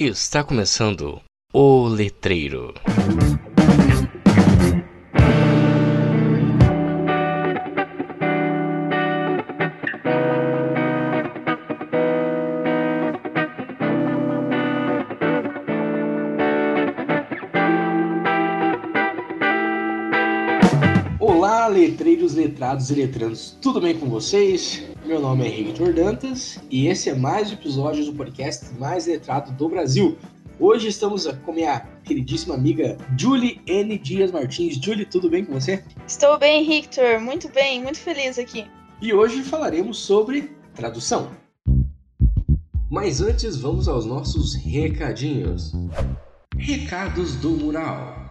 Está começando o Letreiro. Letrados e letrandos, tudo bem com vocês? Meu nome é Henrique Dantas e esse é mais um episódio do podcast mais letrado do Brasil. Hoje estamos com minha queridíssima amiga Julie N. Dias Martins. Julie, tudo bem com você? Estou bem, Victor. Muito bem, muito feliz aqui. E hoje falaremos sobre tradução. Mas antes, vamos aos nossos recadinhos. Recados do Mural.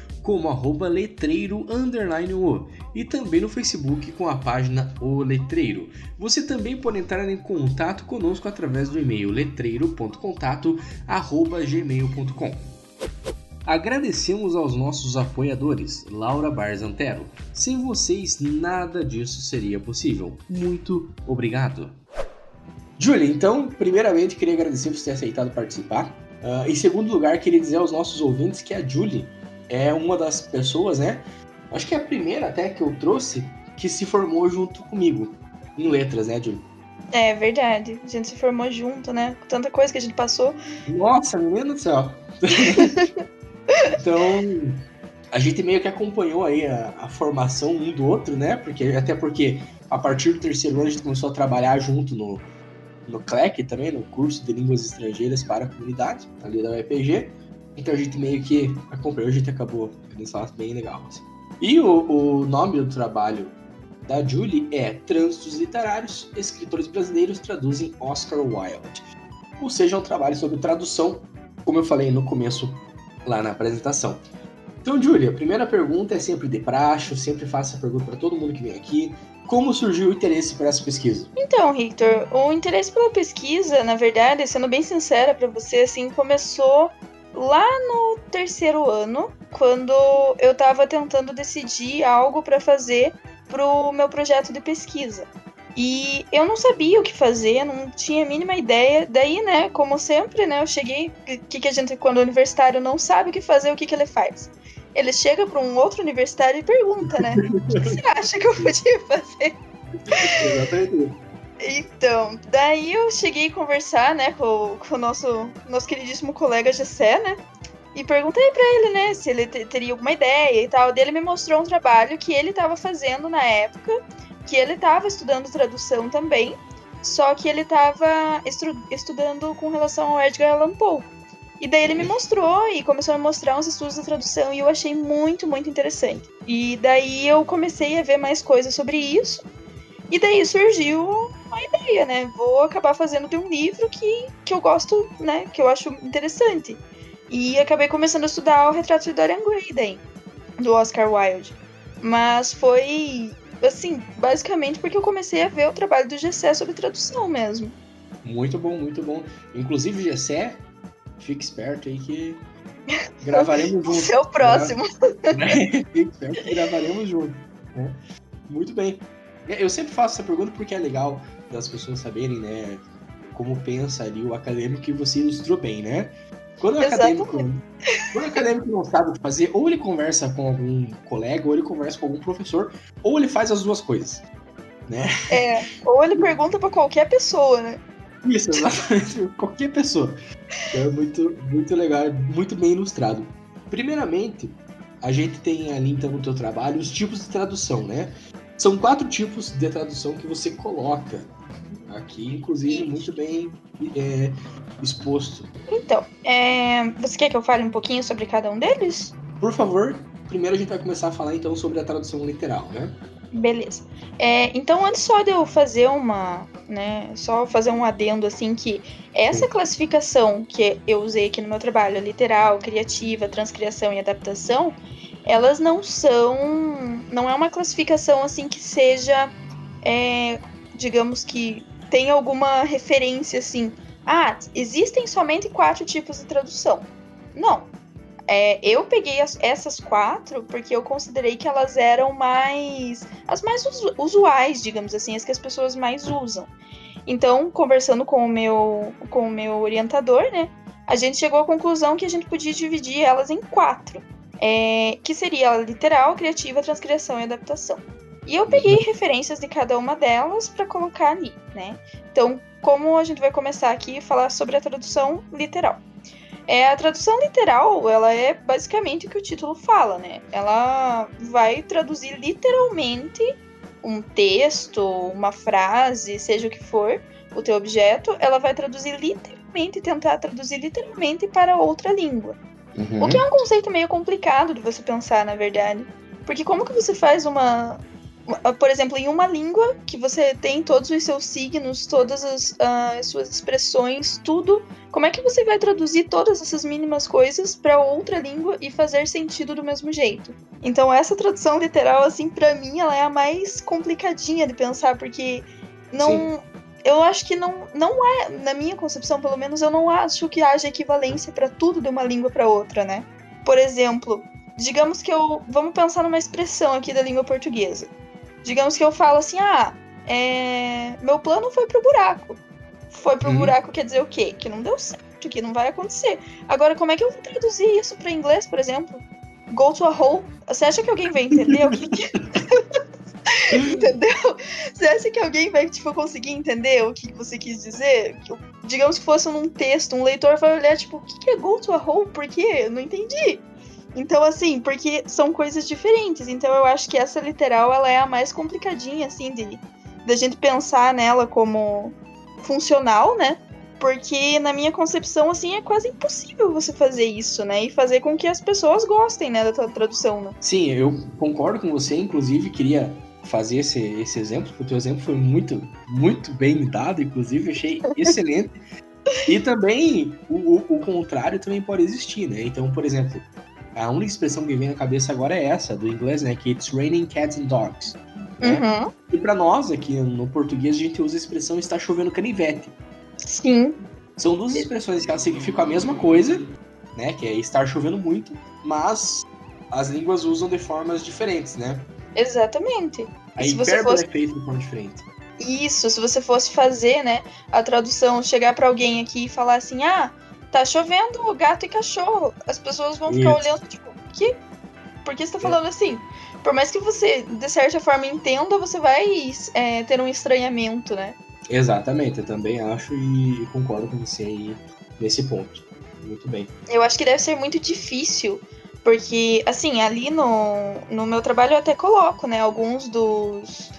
como arroba letreiro underline o e também no Facebook com a página O Letreiro. Você também pode entrar em contato conosco através do e-mail letreiro.contato@gmail.com. Agradecemos aos nossos apoiadores, Laura Barzantero. Sem vocês, nada disso seria possível. Muito obrigado. Júlia, então, primeiramente queria agradecer por ter aceitado participar. Uh, em segundo lugar, queria dizer aos nossos ouvintes que a Julie é uma das pessoas, né? Acho que é a primeira até que eu trouxe que se formou junto comigo em letras, né, Júlio? É verdade. A gente se formou junto, né? Tanta coisa que a gente passou. Nossa, menino do céu. então, a gente meio que acompanhou aí a, a, formação um do outro, né? Porque, até porque a partir do terceiro ano a gente começou a trabalhar junto no, no CLEC também, no curso de línguas estrangeiras para a comunidade, ali da UEPG. Então a gente meio que acompanhou, a gente acabou um bem legal. Assim. E o, o nome do trabalho da Julie é Trânsitos Literários, Escritores Brasileiros Traduzem Oscar Wilde. Ou seja, é um trabalho sobre tradução, como eu falei no começo lá na apresentação. Então, Julie, a primeira pergunta é sempre de praxe, eu sempre faço essa pergunta para todo mundo que vem aqui. Como surgiu o interesse por essa pesquisa? Então, Victor, o interesse pela pesquisa, na verdade, sendo bem sincera para você, assim, começou lá no terceiro ano, quando eu estava tentando decidir algo para fazer pro meu projeto de pesquisa. E eu não sabia o que fazer, não tinha a mínima ideia. Daí, né, como sempre, né, eu cheguei. Que, que a gente, quando o universitário não sabe o que fazer, o que, que ele faz? Ele chega para um outro universitário e pergunta, né? o que você acha que eu podia fazer? Exatamente. Então, daí eu cheguei a conversar, né, com, com o nosso, nosso queridíssimo colega Gessé, né? E perguntei para ele, né, se ele teria alguma ideia e tal. Daí ele me mostrou um trabalho que ele estava fazendo na época, que ele estava estudando tradução também, só que ele estava estu estudando com relação ao Edgar Allan Poe. E daí ele me mostrou e começou a me mostrar uns estudos da tradução e eu achei muito, muito interessante. E daí eu comecei a ver mais coisas sobre isso. E daí surgiu uma ideia, né? Vou acabar fazendo de um livro que, que eu gosto, né? Que eu acho interessante. E acabei começando a estudar o retrato de Dorian Gray, daí, do Oscar Wilde. Mas foi, assim, basicamente porque eu comecei a ver o trabalho do Gessé sobre tradução mesmo. Muito bom, muito bom. Inclusive, Gessé, fique esperto aí que gravaremos juntos. Seu próximo. fique esperto que gravaremos juntos. Né? Muito bem. Eu sempre faço essa pergunta porque é legal das pessoas saberem, né, como pensa ali o acadêmico que você ilustrou bem, né? Quando o, acadêmico, quando o acadêmico não sabe o que fazer, ou ele conversa com algum colega, ou ele conversa com algum professor, ou ele faz as duas coisas, né? É, ou ele pergunta para qualquer pessoa, né? Isso, exatamente, qualquer pessoa. É muito, muito legal, muito bem ilustrado. Primeiramente, a gente tem ali então no teu trabalho os tipos de tradução, né? São quatro tipos de tradução que você coloca aqui, inclusive muito bem é, exposto. Então, é, você quer que eu fale um pouquinho sobre cada um deles? Por favor, primeiro a gente vai começar a falar então sobre a tradução literal, né? Beleza. É, então, antes só de eu fazer uma, né, só fazer um adendo assim que essa classificação que eu usei aqui no meu trabalho, literal, criativa, transcriação e adaptação, elas não são. Não é uma classificação assim que seja. É, digamos que tem alguma referência assim. Ah, existem somente quatro tipos de tradução. Não. É, eu peguei as, essas quatro porque eu considerei que elas eram mais. as mais usuais, digamos assim, as que as pessoas mais usam. Então, conversando com o meu, com o meu orientador, né, a gente chegou à conclusão que a gente podia dividir elas em quatro, é, que seria a literal, criativa, transcrição e adaptação. E eu peguei uhum. referências de cada uma delas para colocar ali, né? Então, como a gente vai começar aqui a falar sobre a tradução literal. É, a tradução literal, ela é basicamente o que o título fala, né? Ela vai traduzir literalmente um texto, uma frase, seja o que for, o teu objeto, ela vai traduzir literalmente, tentar traduzir literalmente para outra língua. Uhum. O que é um conceito meio complicado de você pensar, na verdade. Porque como que você faz uma, por exemplo, em uma língua que você tem todos os seus signos, todas as, uh, as, suas expressões, tudo, como é que você vai traduzir todas essas mínimas coisas para outra língua e fazer sentido do mesmo jeito? Então, essa tradução literal, assim, para mim, ela é a mais complicadinha de pensar, porque não. Sim. Eu acho que não, não é, na minha concepção, pelo menos, eu não acho que haja equivalência para tudo de uma língua para outra, né? Por exemplo, digamos que eu. Vamos pensar numa expressão aqui da língua portuguesa. Digamos que eu falo assim, ah, é... meu plano foi pro buraco. Foi pro hum. buraco quer dizer o quê? Que não deu certo, que não vai acontecer. Agora, como é que eu vou traduzir isso para inglês, por exemplo? Go to a hole. Você acha que alguém vai entender o que, que... Entendeu? Você acha que alguém vai, tipo, conseguir entender o que você quis dizer? Digamos que fosse num texto, um leitor vai olhar, tipo, o que é go to a hole? Por quê? Eu não entendi. Então, assim, porque são coisas diferentes. Então, eu acho que essa literal, ela é a mais complicadinha, assim, de da gente pensar nela como funcional, né? Porque na minha concepção, assim, é quase impossível você fazer isso, né? E fazer com que as pessoas gostem, né, da tradução, né? Sim, eu concordo com você, inclusive queria fazer esse, esse exemplo, porque o teu exemplo foi muito, muito bem dado, inclusive, achei excelente. E também o, o, contrário também pode existir, né? Então, por exemplo, a única expressão que vem na cabeça agora é essa, do inglês, né? Que it's raining cats and dogs. Né? Uhum. E para nós, aqui no português, a gente usa a expressão está chovendo canivete. Sim. São duas expressões que elas significam a mesma coisa, né? Que é estar chovendo muito, mas as línguas usam de formas diferentes, né? Exatamente. A hipérbole fosse... é feita de forma diferente. Isso, se você fosse fazer, né, a tradução, chegar para alguém aqui e falar assim, ah, tá chovendo gato e cachorro. As pessoas vão ficar Isso. olhando, tipo, que? Por que você tá é. falando assim? Por mais que você, de certa forma, entenda, você vai é, ter um estranhamento, né? Exatamente, eu também acho e concordo com você aí nesse ponto. Muito bem. Eu acho que deve ser muito difícil, porque, assim, ali no, no meu trabalho eu até coloco, né, alguns dos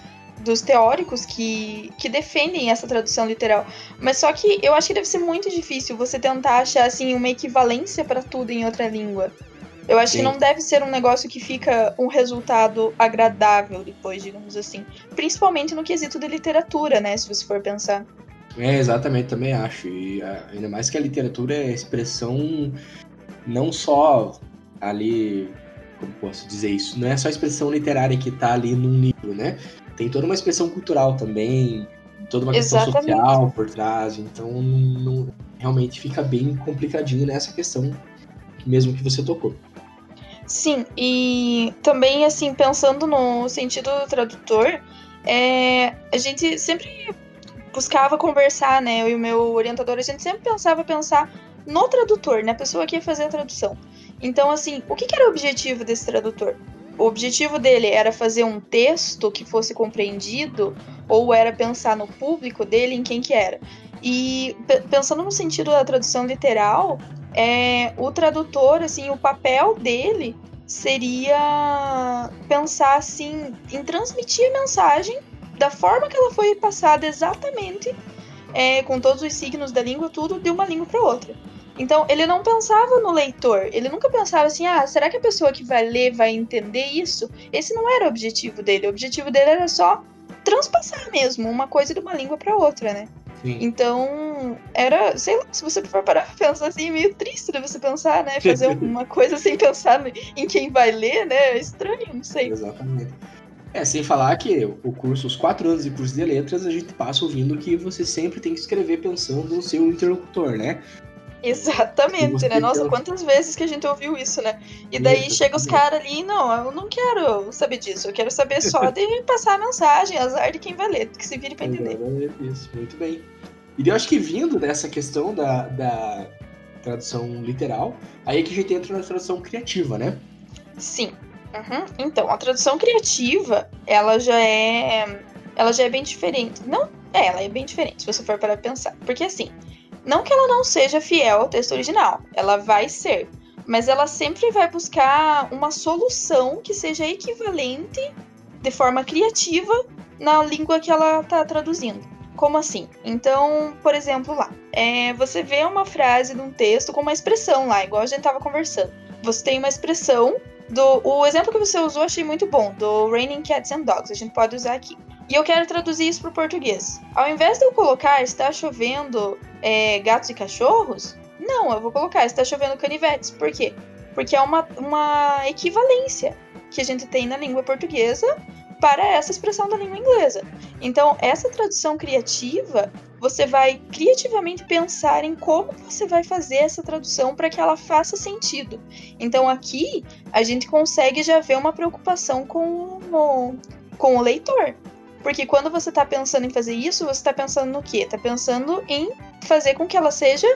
dos teóricos que, que defendem essa tradução literal. Mas só que eu acho que deve ser muito difícil você tentar achar assim uma equivalência para tudo em outra língua. Eu acho Sim. que não deve ser um negócio que fica um resultado agradável depois, digamos assim. Principalmente no quesito de literatura, né? Se você for pensar. É, exatamente, também acho. E ainda mais que a literatura é expressão não só ali, como posso dizer isso, não é só a expressão literária que está ali num livro, né? Tem toda uma expressão cultural também, toda uma questão Exatamente. social por trás, então não, realmente fica bem complicadinho nessa questão mesmo que você tocou. Sim, e também assim, pensando no sentido do tradutor, é, a gente sempre buscava conversar, né? Eu e o meu orientador, a gente sempre pensava pensar no tradutor, na pessoa que ia fazer a tradução. Então, assim, o que, que era o objetivo desse tradutor? O objetivo dele era fazer um texto que fosse compreendido ou era pensar no público dele, em quem que era. E pensando no sentido da tradução literal, é, o tradutor, assim, o papel dele seria pensar assim em transmitir a mensagem da forma que ela foi passada exatamente, é, com todos os signos da língua, tudo de uma língua para outra. Então, ele não pensava no leitor. Ele nunca pensava assim: ah, será que a pessoa que vai ler vai entender isso? Esse não era o objetivo dele. O objetivo dele era só transpassar mesmo uma coisa de uma língua para outra, né? Sim. Então, era, sei lá, se você for parar pra pensar assim, é meio triste de você pensar, né? Fazer uma coisa sem pensar em quem vai ler, né? É estranho, não sei. Exatamente. É, sem falar que o curso, os quatro anos de curso de letras, a gente passa ouvindo que você sempre tem que escrever pensando no seu interlocutor, né? Exatamente, né? Nossa, quantas vezes que a gente ouviu isso, né? E daí Isso, chega os caras ali, não, eu não quero saber disso, eu quero saber só de passar a mensagem, azar de quem vai ler, que se vire pra entender. Isso, muito bem. E eu acho que vindo dessa questão da, da tradução literal, aí é que a gente entra na tradução criativa, né? Sim. Uhum. Então, a tradução criativa, ela já é. Ela já é bem diferente. Não, é, ela é bem diferente, se você for para pensar. Porque assim, não que ela não seja fiel ao texto original, ela vai ser. Mas ela sempre vai buscar uma solução que seja equivalente de forma criativa na língua que ela está traduzindo. Como assim? Então, por exemplo, lá, é, você vê uma frase de um texto com uma expressão lá, igual a gente estava conversando. Você tem uma expressão do, o exemplo que você usou achei muito bom, do Raining Cats and Dogs, a gente pode usar aqui. E eu quero traduzir isso para o português. Ao invés de eu colocar está chovendo é, gatos e cachorros, não, eu vou colocar está chovendo canivetes. Por quê? Porque é uma, uma equivalência que a gente tem na língua portuguesa para essa expressão da língua inglesa. Então, essa tradução criativa, você vai criativamente pensar em como você vai fazer essa tradução para que ela faça sentido. Então, aqui a gente consegue já ver uma preocupação com o, com o leitor. Porque quando você está pensando em fazer isso, você está pensando no quê? Está pensando em fazer com que ela seja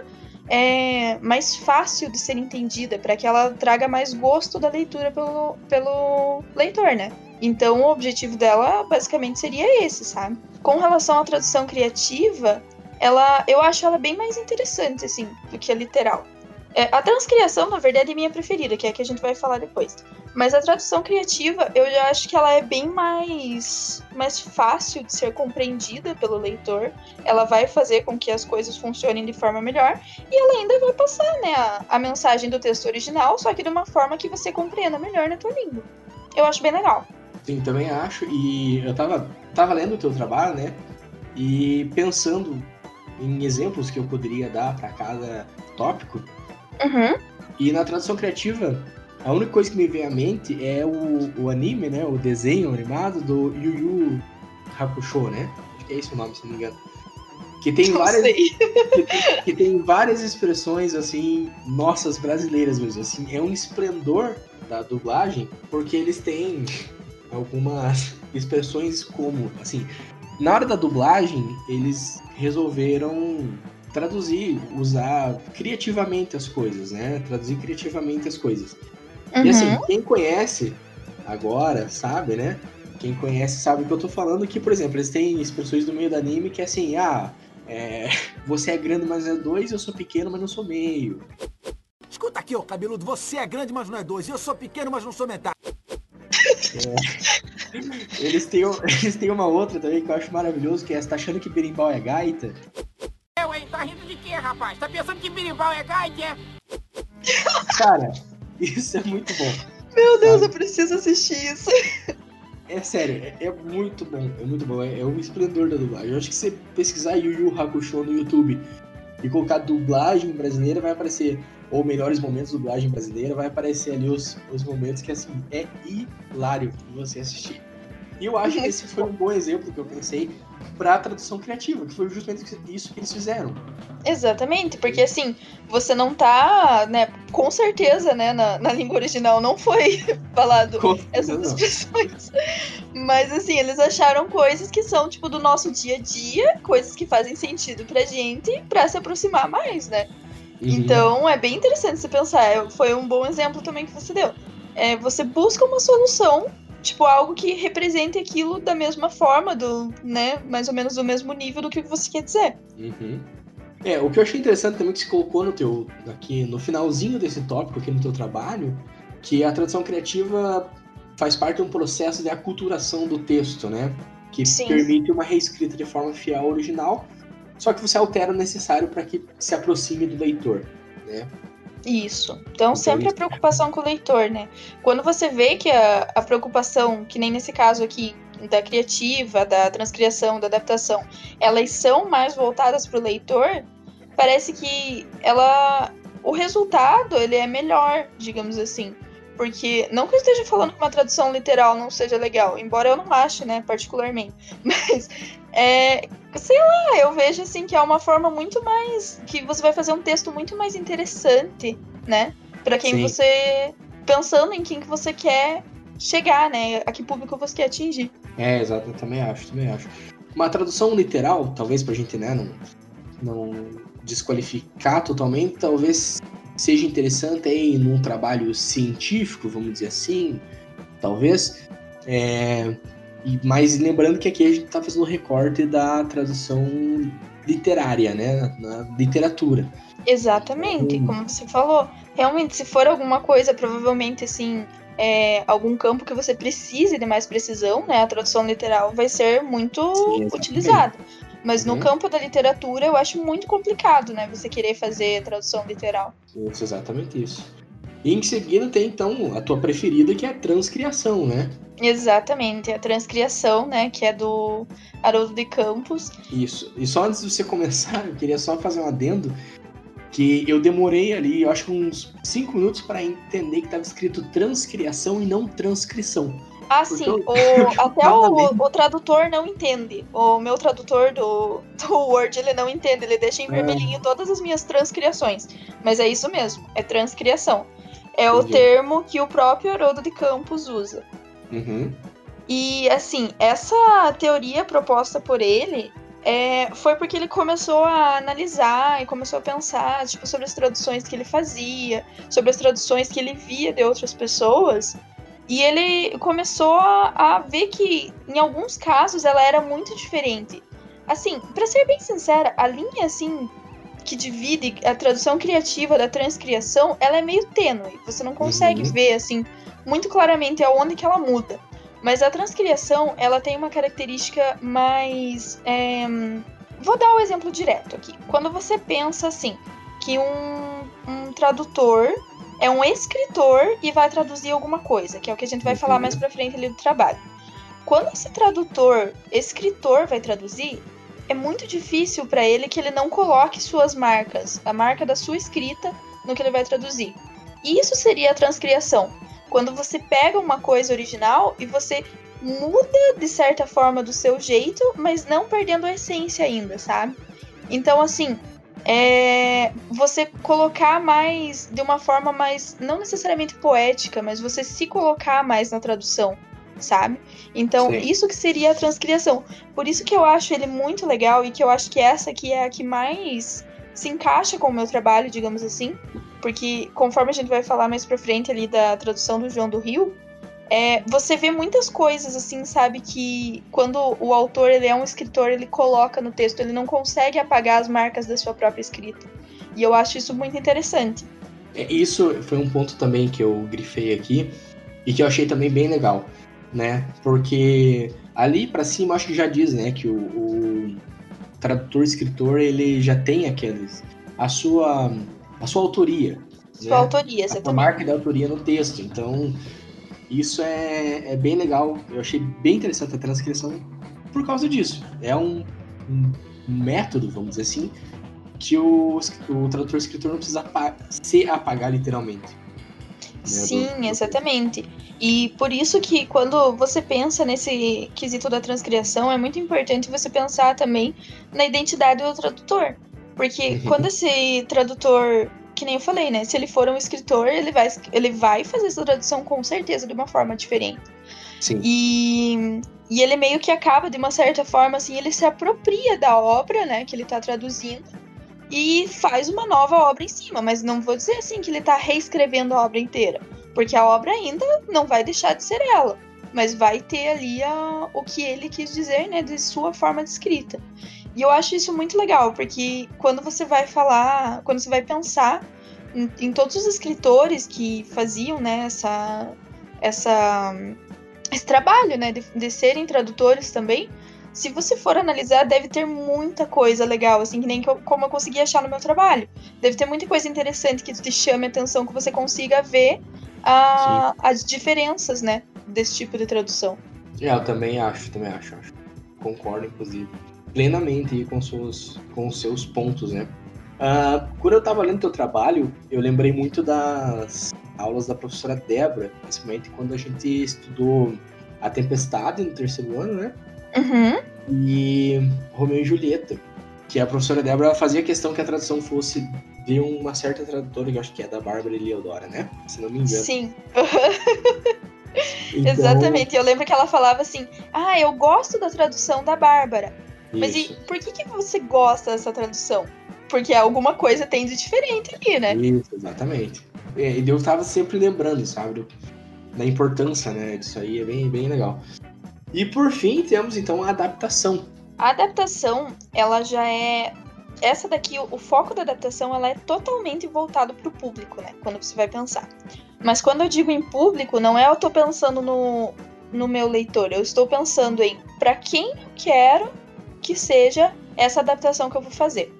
é, mais fácil de ser entendida, para que ela traga mais gosto da leitura pelo, pelo leitor, né? Então o objetivo dela basicamente seria esse, sabe? Com relação à tradução criativa, ela, eu acho ela bem mais interessante, assim, do que a literal. É, a transcriação, na verdade, é minha preferida, que é a que a gente vai falar depois. Mas a tradução criativa, eu já acho que ela é bem mais, mais fácil de ser compreendida pelo leitor. Ela vai fazer com que as coisas funcionem de forma melhor. E ela ainda vai passar né, a, a mensagem do texto original, só que de uma forma que você compreenda melhor na tua língua. Eu acho bem legal. Sim, também acho. E eu tava, tava lendo o teu trabalho, né? E pensando em exemplos que eu poderia dar para cada tópico. Uhum. E na tradução criativa, a única coisa que me vem à mente é o, o anime, né? O desenho animado do Yu Yu Hakusho, né? Acho que é esse o nome, se não me engano. Que tem Não várias. que tem, que tem várias expressões assim, nossas brasileiras mesmo. Assim, é um esplendor da dublagem, porque eles têm algumas expressões como, assim, na hora da dublagem, eles resolveram traduzir, usar criativamente as coisas, né? Traduzir criativamente as coisas. E assim, Uhum. quem conhece agora, sabe, né? Quem conhece sabe o que eu tô falando, que, por exemplo, eles têm expressões do meio do anime que é assim, ah, é, você é grande, mas é dois, eu sou pequeno, mas não sou meio. Escuta aqui, ô cabeludo, você é grande, mas não é dois. Eu sou pequeno, mas não sou metade. Eles têm, eles têm uma outra também que eu acho maravilhoso, que é, você tá achando que berimbau é gaita? Eu, hein? Tá rindo de quê, rapaz? Tá pensando que birimbau é gaita, é? Cara, isso é muito bom. Meu Deus, eu preciso assistir isso. É sério, é, é muito bom, é muito bom, é, é um esplendor da dublagem. Eu acho que se você pesquisar Yu Yu Hakusho no YouTube e colocar dublagem brasileira, vai aparecer, ou melhores momentos dublagem brasileira, vai aparecer ali os, os momentos que, assim, é hilário você assistir. E eu acho que esse foi um bom exemplo que eu pensei pra tradução criativa, que foi justamente isso que eles fizeram. Exatamente, porque assim, você não tá, né, com certeza, né, na, na língua original não foi falado Com essas não. expressões. Mas assim, eles acharam coisas que são, tipo, do nosso dia a dia, coisas que fazem sentido pra gente, pra se aproximar mais, né? Uhum. Então é bem interessante você pensar. é, Foi um bom exemplo também que você deu. É, você busca uma solução, tipo, algo que represente aquilo da mesma forma, do, né, mais ou menos do mesmo nível do que você quer dizer. Uhum. É, o que eu achei interessante também que se colocou no teu aqui no finalzinho desse tópico aqui no teu trabalho, que a tradução criativa faz parte de um processo de aculturação do texto, né? Que Sim. permite uma reescrita de forma fiel ao original, só que você altera o necessário para que se aproxime do leitor, né? Isso. Então, sempre a isso. preocupação com o leitor, né? Quando você vê que a, a preocupação, que nem nesse caso aqui, da criativa, da transcriação, da adaptação, elas são mais voltadas para o leitor, parece que ela o resultado ele é melhor, digamos assim. Porque, não que eu esteja falando que uma tradução literal não seja legal, embora eu não ache, né, particularmente. Mas, é, sei lá, eu vejo assim que é uma forma muito mais. que você vai fazer um texto muito mais interessante, né? para quem Sim. você. pensando em quem que você quer chegar, né? A que público você quer atingir. É, exato, eu também acho, também acho. Uma tradução literal, talvez pra gente, né, não, não desqualificar totalmente, talvez seja interessante aí num trabalho científico, vamos dizer assim, talvez. É, e, mas lembrando que aqui a gente está fazendo recorte da tradução literária, né, na, na literatura. Exatamente, então, como você falou. Realmente, se for alguma coisa, provavelmente assim, é, algum campo que você precise de mais precisão, né? A tradução literal vai ser muito Sim, utilizada. Mas uhum. no campo da literatura eu acho muito complicado, né? Você querer fazer tradução literal. Isso, exatamente isso. E em seguida tem então a tua preferida, que é a transcriação, né? Exatamente, a transcriação, né? Que é do Haroldo de Campos. Isso. E só antes de você começar, eu queria só fazer um adendo que eu demorei ali, eu acho uns 5 minutos para entender que estava escrito transcriação e não transcrição. Ah, sim. O, até o, o, tradutor não entende. O meu tradutor do, do Word, ele não entende. Ele deixa em é. vermelhinho é. todas as minhas transcriações. Mas é isso mesmo, é transcriação. É Entendi. o termo que o próprio Haroldo de Campos usa. Uhum. E, assim, essa teoria proposta por ele é, foi porque ele começou a analisar e começou a pensar tipo, sobre as traduções que ele fazia, sobre as traduções que ele via de outras pessoas. E ele começou a ver que, em alguns casos, ela era muito diferente. Assim, para ser bem sincera, a linha assim que divide a tradução criativa da transcriação, ela é meio tênue. Você não consegue uhum. ver assim muito claramente aonde que ela muda. Mas a transcriação, ela tem uma característica mais. É... Vou dar o um exemplo direto aqui. Quando você pensa assim, que um, um tradutor é um escritor e vai traduzir alguma coisa, que é o que a gente vai falar mais pra frente ali do trabalho. Quando esse tradutor, escritor, vai traduzir, é muito difícil para ele que ele não coloque suas marcas, a marca da sua escrita, no que ele vai traduzir. E isso seria a transcriação. Quando você pega uma coisa original e você muda de certa forma do seu jeito, mas não perdendo a essência ainda, sabe? Então, assim, é você colocar mais de uma forma mais não necessariamente poética, mas você se colocar mais na tradução, sabe? Então, Sim. isso que seria a transcriação. Por isso que eu acho ele muito legal e que eu acho que essa aqui é a que mais se encaixa com o meu trabalho, digamos assim, porque conforme a gente vai falar mais pra frente ali da tradução do João do Rio, é, você vê muitas coisas assim, sabe, que quando o autor ele é um escritor, ele coloca no texto, ele não consegue apagar as marcas da sua própria escrita. E eu acho isso muito interessante. É, isso foi um ponto também que eu grifei aqui e que eu achei também bem legal, né? Porque ali para cima acho que já diz, né, que o, o tradutor escritor ele já tem aqueles a sua a sua autoria. Sua né? autoria. A marca da autoria no texto. Então, isso é, é bem legal. Eu achei bem interessante a transcrição por causa disso. É um, um método, vamos dizer assim, que o, o tradutor escritor não precisa se apagar literalmente. Sim, exatamente. E por isso que quando você pensa nesse quesito da transcriação, é muito importante você pensar também na identidade do tradutor. Porque uhum. quando esse tradutor que nem eu falei, né? Se ele for um escritor, ele vai, ele vai fazer essa tradução com certeza de uma forma diferente. Sim. E, e ele meio que acaba, de uma certa forma, assim, ele se apropria da obra, né, que ele tá traduzindo e faz uma nova obra em cima. Mas não vou dizer assim que ele tá reescrevendo a obra inteira, porque a obra ainda não vai deixar de ser ela. Mas vai ter ali a, o que ele quis dizer, né, de sua forma de escrita. E eu acho isso muito legal, porque quando você vai falar, quando você vai pensar em, em todos os escritores que faziam, né, essa, essa, esse trabalho, né, de, de serem tradutores também, se você for analisar, deve ter muita coisa legal, assim, que nem que eu, como eu consegui achar no meu trabalho. Deve ter muita coisa interessante que te chame a atenção, que você consiga ver a, as diferenças, né, desse tipo de tradução. É, eu também acho, também acho, acho. Concordo, inclusive, plenamente com, seus, com os seus pontos, né? Uh, quando eu estava lendo teu trabalho, eu lembrei muito das aulas da professora Débora, principalmente quando a gente estudou A Tempestade no terceiro ano, né? Uhum. E Romeu e Julieta, que a professora Débora fazia questão que a tradução fosse de uma certa tradutora, que eu acho que é da Bárbara Eliodora, né? Se não me engano. Sim. Então... Exatamente. Eu lembro que ela falava assim: Ah, eu gosto da tradução da Bárbara. Isso. Mas e por que, que você gosta dessa tradução? Porque alguma coisa tem de diferente ali, né? Isso, exatamente. E eu tava sempre lembrando, sabe? Da importância, né? Disso aí, é bem, bem legal. E por fim, temos então a adaptação. A adaptação, ela já é essa daqui, o, foco da adaptação, ela é totalmente voltado para o público, né? Quando você vai pensar. Mas quando eu digo em público, não é eu tô pensando no, no meu leitor, eu estou pensando em para quem eu quero que seja essa adaptação que eu vou fazer.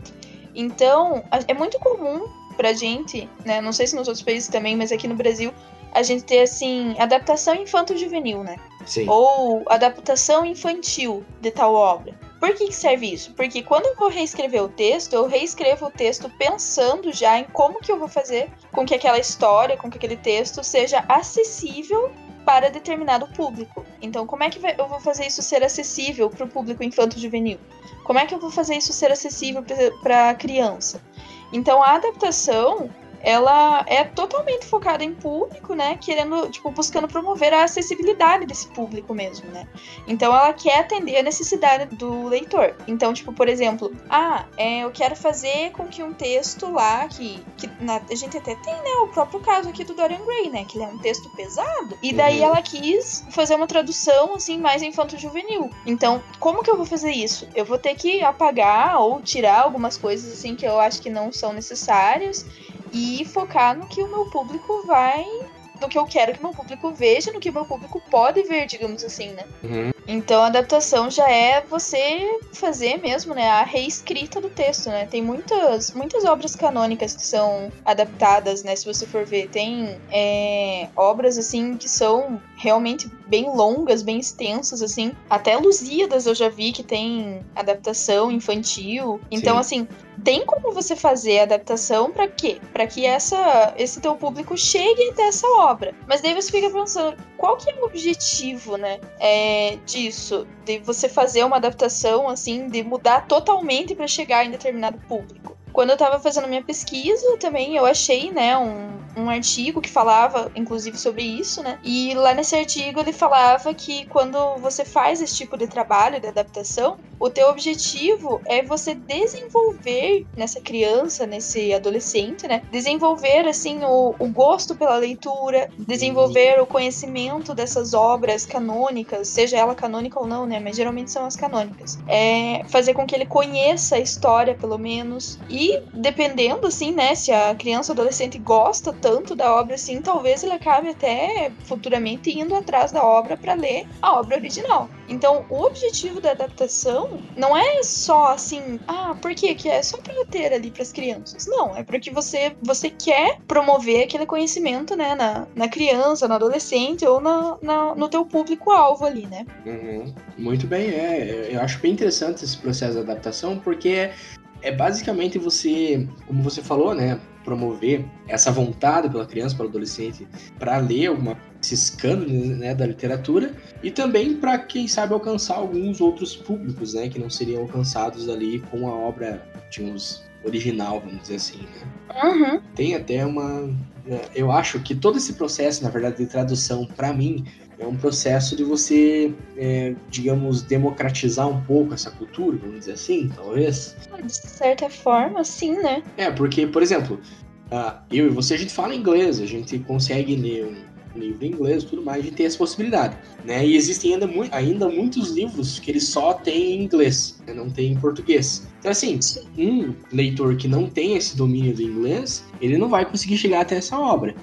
Então, é muito comum pra gente, né? Não sei se nos outros países também, mas aqui no Brasil, a gente ter assim, adaptação infanto-juvenil, né? Sim. Ou adaptação infantil de tal obra. Por que, que serve isso? Porque quando eu vou reescrever o texto, eu reescrevo o texto pensando já em como que eu vou fazer com que aquela história, com que aquele texto seja acessível para determinado público. Então, como é que eu vou fazer isso ser acessível para o público infanto-juvenil? Como é que eu vou fazer isso ser acessível para a criança? Então, a adaptação ela é totalmente focada em público, né? Querendo, tipo, buscando promover a acessibilidade desse público mesmo, né? Então ela quer atender a necessidade do leitor. Então, tipo, por exemplo, ah, é, eu quero fazer com que um texto lá, que, que na, a gente até tem, né, o próprio caso aqui do Dorian Gray, né? Que ele é um texto pesado. E daí uhum. ela quis fazer uma tradução, assim, mais infanto-juvenil. Então, como que eu vou fazer isso? Eu vou ter que apagar ou tirar algumas coisas, assim, que eu acho que não são necessárias e focar no que o meu público vai. No que eu quero que meu público veja, no que meu público pode ver, digamos assim, né? Uhum. Então a adaptação já é você fazer mesmo, né, a reescrita do texto, né? Tem muitas, muitas obras canônicas que são adaptadas, né? Se você for ver, tem é, obras assim que são realmente bem longas, bem extensas, assim. Até Lusíadas eu já vi que tem adaptação infantil. Então, Sim. assim, tem como você fazer a adaptação para quê? Para que essa, esse teu público chegue até essa obra. Mas daí você fica pensando, qual que é o objetivo, né? É, disso, de você fazer uma adaptação, assim, de mudar totalmente para chegar em determinado público. Quando eu estava fazendo minha pesquisa também, eu achei, né, um, um artigo que falava, inclusive, sobre isso, né? E lá nesse artigo ele falava que quando você faz esse tipo de trabalho de adaptação, o teu objetivo é você desenvolver nessa criança, nesse adolescente, né? Desenvolver, assim, o, o gosto pela leitura, desenvolver o conhecimento dessas obras canônicas, seja ela canônica ou não, né? Mas geralmente são as canônicas. É fazer com que ele conheça a história, pelo menos. E dependendo, assim, né? Se a criança adolescente gosta tanto da obra, assim, talvez ele acabe até futuramente indo atrás da obra para ler a obra original. Então, o objetivo da adaptação não é só assim, ah, por quê? Que é só para ter ali para as crianças. Não, é porque você você quer promover aquele conhecimento, né, na, na criança, no adolescente ou na, na no teu público-alvo ali, né? Uhum. Muito bem, é. Eu acho bem interessante esse processo de adaptação, porque é basicamente você, como você falou, né, promover essa vontade pela criança, pelo adolescente, para ler alguma esses cânones né, da literatura e também para quem sabe alcançar alguns outros públicos, né, que não seriam alcançados ali com a obra de uns original, vamos dizer assim. Né? Uhum. Tem até uma, eu acho que todo esse processo, na verdade, de tradução, para mim, é um processo de você, é, digamos, democratizar um pouco essa cultura, vamos dizer assim, talvez. De certa forma, sim, né? É, porque, por exemplo, uh, eu e você, a gente fala inglês, a gente consegue ler um livro em inglês tudo mais, a gente tem essa possibilidade, né? E existem ainda, mu ainda muitos livros que eles só têm em inglês, né? não tem em português. Então, assim, um leitor que não tem esse domínio do inglês, ele não vai conseguir chegar até essa obra.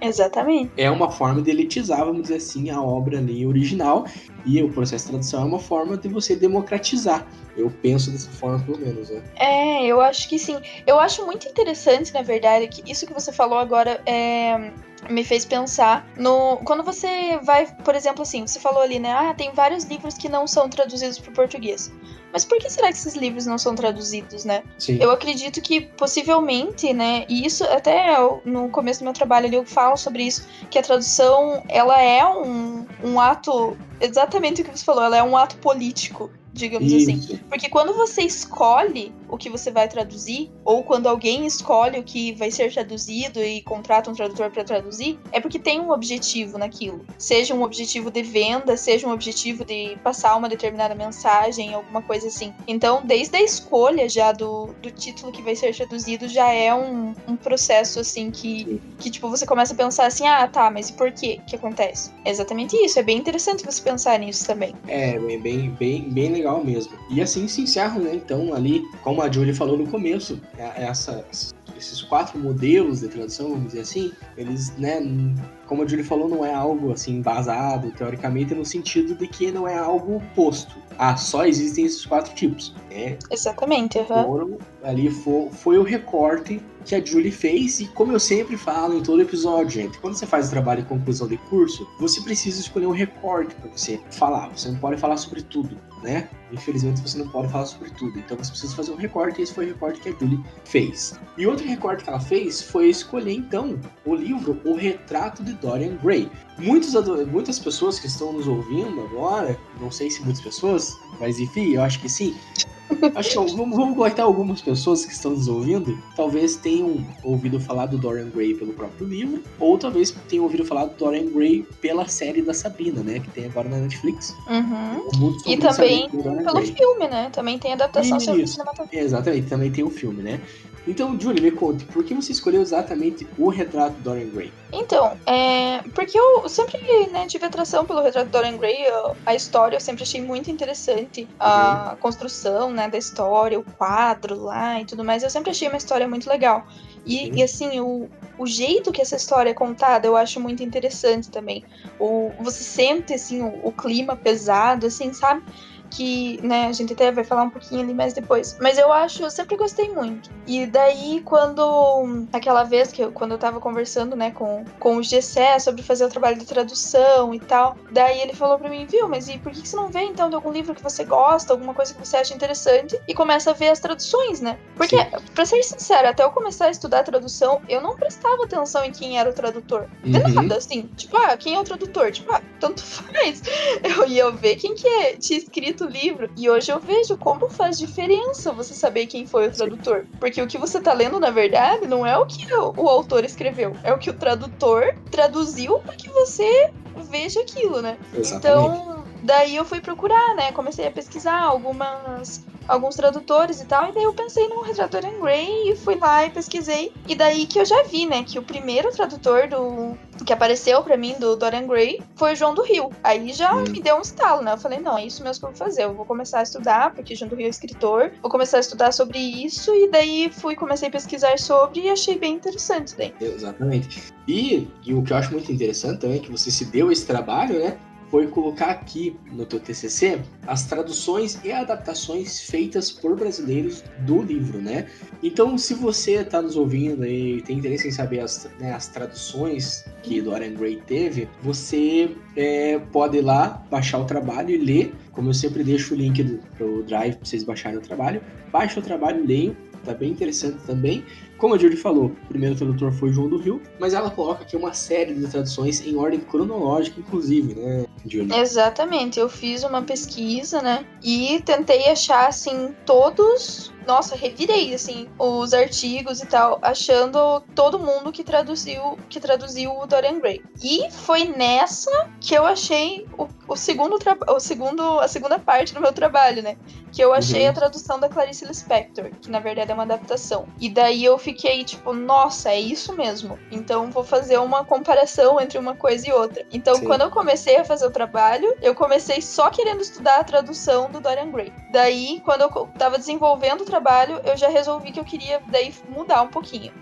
Exatamente. É uma forma de elitizar, vamos dizer assim, a obra ali original. E o processo de tradução é uma forma de você democratizar. Eu penso dessa forma, pelo menos, né? É, eu acho que sim. Eu acho muito interessante, na verdade, que isso que você falou agora é me fez pensar no. Quando você vai, por exemplo, assim, você falou ali, né? Ah, tem vários livros que não são traduzidos para o português. Mas por que será que esses livros não são traduzidos, né? Sim. Eu acredito que possivelmente, né? E isso até eu, no começo do meu trabalho ali eu falo sobre isso, que a tradução ela é um, um ato exatamente o que você falou, ela é um ato político digamos assim. Isso. Porque quando você escolhe o que você vai traduzir, ou quando alguém escolhe o que vai ser traduzido e contrata um tradutor para traduzir, é porque tem um objetivo naquilo. Seja um objetivo de venda, seja um objetivo de passar uma determinada mensagem, alguma coisa assim. Então, desde a escolha já do, do título que vai ser traduzido, já é um, um processo assim que, que, tipo, você começa a pensar assim, ah, tá, mas e por quê que acontece? É exatamente isso. É bem interessante você pensar nisso também. É, bem, bem, bem, bem legal mesmo. E assim se encerra, né? Então, ali, como a Julie falou no começo, é- essa, esses quatro modelos de tradução, vamos dizer assim, eles, né, como a Julie falou, não é algo assim embasado teoricamente, no sentido de que não é algo posto. Ah, só existem esses quatro tipos. É, Exatamente. aham. foram ali foi, foi o recorte que a Julie fez e como eu sempre falo em todo episódio, gente, quando você faz o trabalho de conclusão de curso, você precisa escolher um recorte para você falar. Você não pode falar sobre tudo, né? Infelizmente você não pode falar sobre tudo. Então você precisa fazer um recorte e esse foi o recorte que a Julie fez. E outro recorte que ela fez foi escolher então o livro O Retrato de Dorian Gray. Muitos, muitas pessoas que estão nos ouvindo agora, não sei se muitas pessoas, mas enfim, eu acho que sim. Acho que vamos, vamos botar algumas pessoas que estão nos ouvindo, talvez tenham ouvido falar do Dorian Gray pelo próprio livro, ou talvez tenham ouvido falar do Dorian Gray pela série da Sabrina, né? Que tem agora na Netflix. Uhum. E também Pelo filme, né? Também tem adaptação cinematográfica. Exatamente, também tem o filme, né? Então, Julie, me conte, por que você escolheu exatamente o retrato do Dorian Gray? Então, é. Porque eu sempre né, tive atração pelo retrato de Dorian Gray, eu- a história eu sempre achei muito interessante, a construção né, da história, o quadro lá e tudo mais, eu sempre achei uma história muito legal. E, Uhum. e, assim, o, o jeito que essa história é contada eu acho muito interessante também. O, você sente assim, o, o clima pesado, assim, sabe? Que, né, a gente até vai falar um pouquinho ali mais depois. Mas eu acho, eu sempre gostei muito. E daí, quando. Aquela vez que eu, quando eu tava conversando, né, com, com o Gessé sobre fazer o trabalho de tradução e tal, daí ele falou pra mim, viu, mas e por que que você não vê então de algum livro que você gosta, alguma coisa que você acha interessante e começa a ver as traduções, né? Porque, Sim. pra ser sincera, até eu começar a estudar tradução, eu não prestava atenção em quem era o tradutor. De Uhum. nada, assim. Tipo, ah, quem é o tradutor? Tipo, ah, tanto faz. Eu ia ver quem que é, tinha escrito o livro. E hoje eu vejo como faz diferença você saber quem foi o tradutor. Porque o que você tá lendo, na verdade, não é o que o, o autor escreveu. É o que o tradutor traduziu para que você veja aquilo, né? Exatamente. Então, daí eu fui procurar, né? Comecei a pesquisar algumas alguns tradutores e tal, e daí eu pensei no retrato Dorian Gray e fui lá e pesquisei. E daí que eu já vi, né, que o primeiro tradutor do que apareceu pra mim do Dorian Gray foi o João do Rio. Aí já Hum. me deu um estalo, né? Eu falei, não, é isso mesmo que eu vou fazer. Eu vou começar a estudar, porque João do Rio é escritor. Vou começar a estudar sobre isso e daí fui comecei a pesquisar sobre e achei bem interessante daí. Exatamente. E, e o que eu acho muito interessante também, que você se deu esse trabalho, né? Foi colocar aqui no teu TCC as traduções e adaptações feitas por brasileiros do livro, né? Então, se você está nos ouvindo e tem interesse em saber as, né, as traduções que Dorian Gray teve, você é, pode ir lá, baixar o trabalho e ler. Como eu sempre deixo o link do pro Drive para vocês baixarem o trabalho. Baixa o trabalho, leiam. Tá bem interessante também. Como a Judy falou, o primeiro tradutor foi João do Rio, mas ela coloca aqui uma série de traduções em ordem cronológica, inclusive, né, Judy? Exatamente, eu fiz uma pesquisa, né? E tentei achar, assim, todos. Nossa, revirei, assim, os artigos e tal, achando todo mundo que traduziu que traduziu o Dorian Gray. E foi nessa que eu achei o, o segundo o segundo a segunda parte do meu trabalho, né? Que eu achei Uhum. a tradução da Clarice Lispector, que na verdade é uma adaptação. E daí eu fiquei tipo, nossa, é isso mesmo. Então vou fazer uma comparação entre uma coisa e outra. Então Sim. quando eu comecei a fazer o trabalho, eu comecei só querendo estudar a tradução do Dorian Gray. Daí, quando eu tava desenvolvendo o trabalho, eu já resolvi que eu queria daí mudar um pouquinho.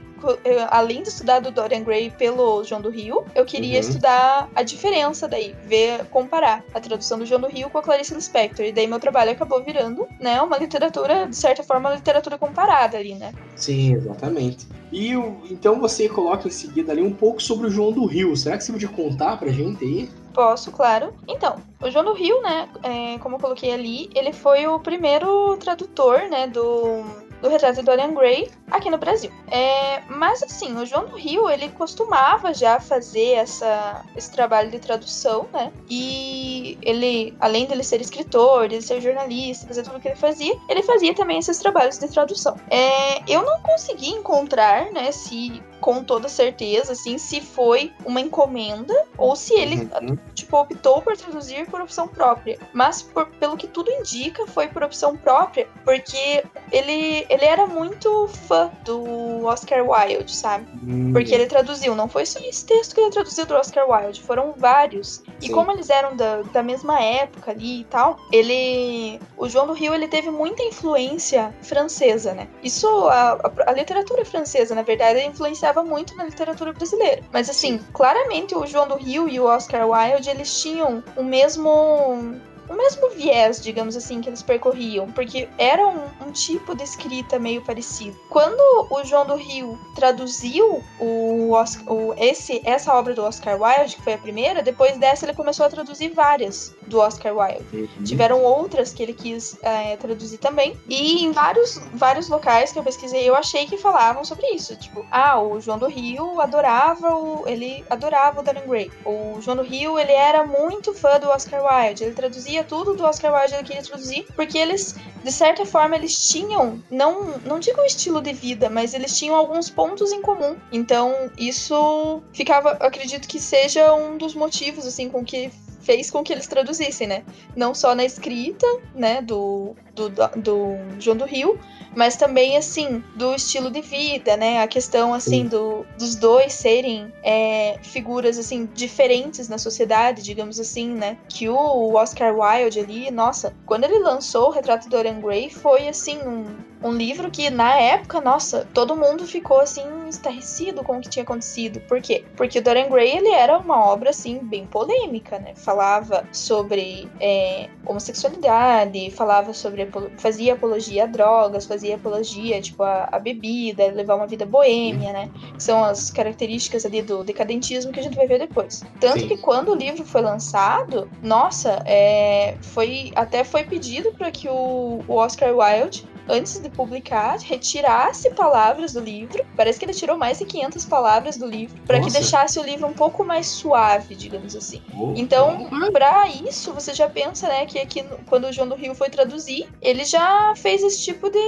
Eu, além de estudar do Dorian Gray pelo João do Rio, eu queria Uhum. estudar a diferença daí, ver, comparar a tradução do João do Rio com a Clarice Lispector. E daí meu trabalho acabou virando, né, uma literatura, de certa forma, uma literatura comparada ali, né? Sim, exatamente. E então você coloca em seguida ali um pouco sobre o João do Rio. Será que você podia contar pra gente aí? Posso, claro. Então, o João do Rio, né, é, como eu coloquei ali, ele foi o primeiro tradutor, né, do, do retrato de Dorian Gray aqui no Brasil. É, mas assim, o João do Rio, ele costumava já fazer essa, esse trabalho de tradução, né, e ele, além dele ser escritor, de ser jornalista, fazer tudo o que ele fazia, ele fazia também esses trabalhos de tradução. É, eu não consegui encontrar, né, se com toda certeza, assim, se foi uma encomenda ou se ele Uhum. tipo, optou por traduzir por opção própria. Mas, por- pelo que tudo indica, foi por opção própria, porque ele, ele era muito fã do Oscar Wilde, sabe? Hum, Porque ele traduziu, não foi só esse texto que ele traduziu do Oscar Wilde, foram vários. E Sim. como eles eram da, da mesma época ali e tal, ele. O João do Rio ele teve muita influência francesa, né? Isso, a, a, a literatura francesa, na verdade, influenciava muito na literatura brasileira. Mas assim, claramente o João do Rio e o Oscar Wilde, eles tinham o mesmo o mesmo viés, digamos assim, que eles percorriam, porque era um, um tipo de escrita meio parecido. Quando o João do Rio traduziu o, Os- o- esse, essa obra do Oscar Wilde, que foi a primeira, depois dessa ele começou a traduzir várias do Oscar Wilde. Uhum. Tiveram outras que ele quis é, traduzir também. E em vários, vários locais que eu pesquisei, eu achei que falavam sobre isso. Tipo, ah, o João do Rio adorava o. Ele adorava o Dorian Gray. O João do Rio, ele era muito fã do Oscar Wilde. Ele traduzia tudo do Oscar Wilde, ele queria traduzir, porque eles, de certa forma, eles tinham, não, não digo um estilo de vida, mas eles tinham alguns pontos em comum. Então, isso ficava, acredito que seja um dos motivos, assim, com que fez com que eles traduzissem, né? Não só na escrita, né, do, do, do João do Rio, mas também, assim, do estilo de vida, né? A questão, assim, Sim. do, dos dois serem é, figuras, assim, diferentes na sociedade, digamos assim, né? Que o Oscar Wilde ali, nossa, quando ele lançou o Retrato de Dorian Gray, foi, assim, um, um livro que, na época, nossa, todo mundo ficou, assim, estarrecido com o que tinha acontecido. Por quê? Porque o Dorian Gray, ele era uma obra, assim, bem polêmica, né? Falava sobre é, homossexualidade, falava sobre... fazia apologia a drogas, fazia apologia, tipo, a, a bebida, levar uma vida boêmia, né? Que são as características ali do decadentismo que a gente vai ver depois. Tanto Sim. que quando o livro foi lançado, nossa, é, foi até foi pedido para que o, o Oscar Wilde antes de publicar, retirasse palavras do livro. Parece que ele tirou mais de 500 palavras do livro, para que deixasse o livro um pouco mais suave, digamos assim. Oh, Então, oh, Pra isso, você já pensa, né, que aqui quando o João do Rio foi traduzir, ele já fez esse tipo de.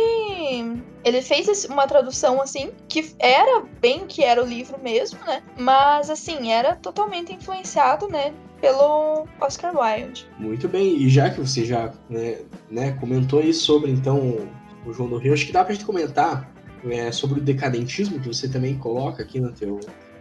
Ele fez uma tradução assim, que era bem que era o livro mesmo, né? Mas assim, era totalmente influenciado, né? Pelo Oscar Wilde. Muito bem, e já que você já né, né, comentou aí sobre então o João do Rio, acho que dá pra gente comentar é, sobre o decadentismo que você também coloca aqui no teu,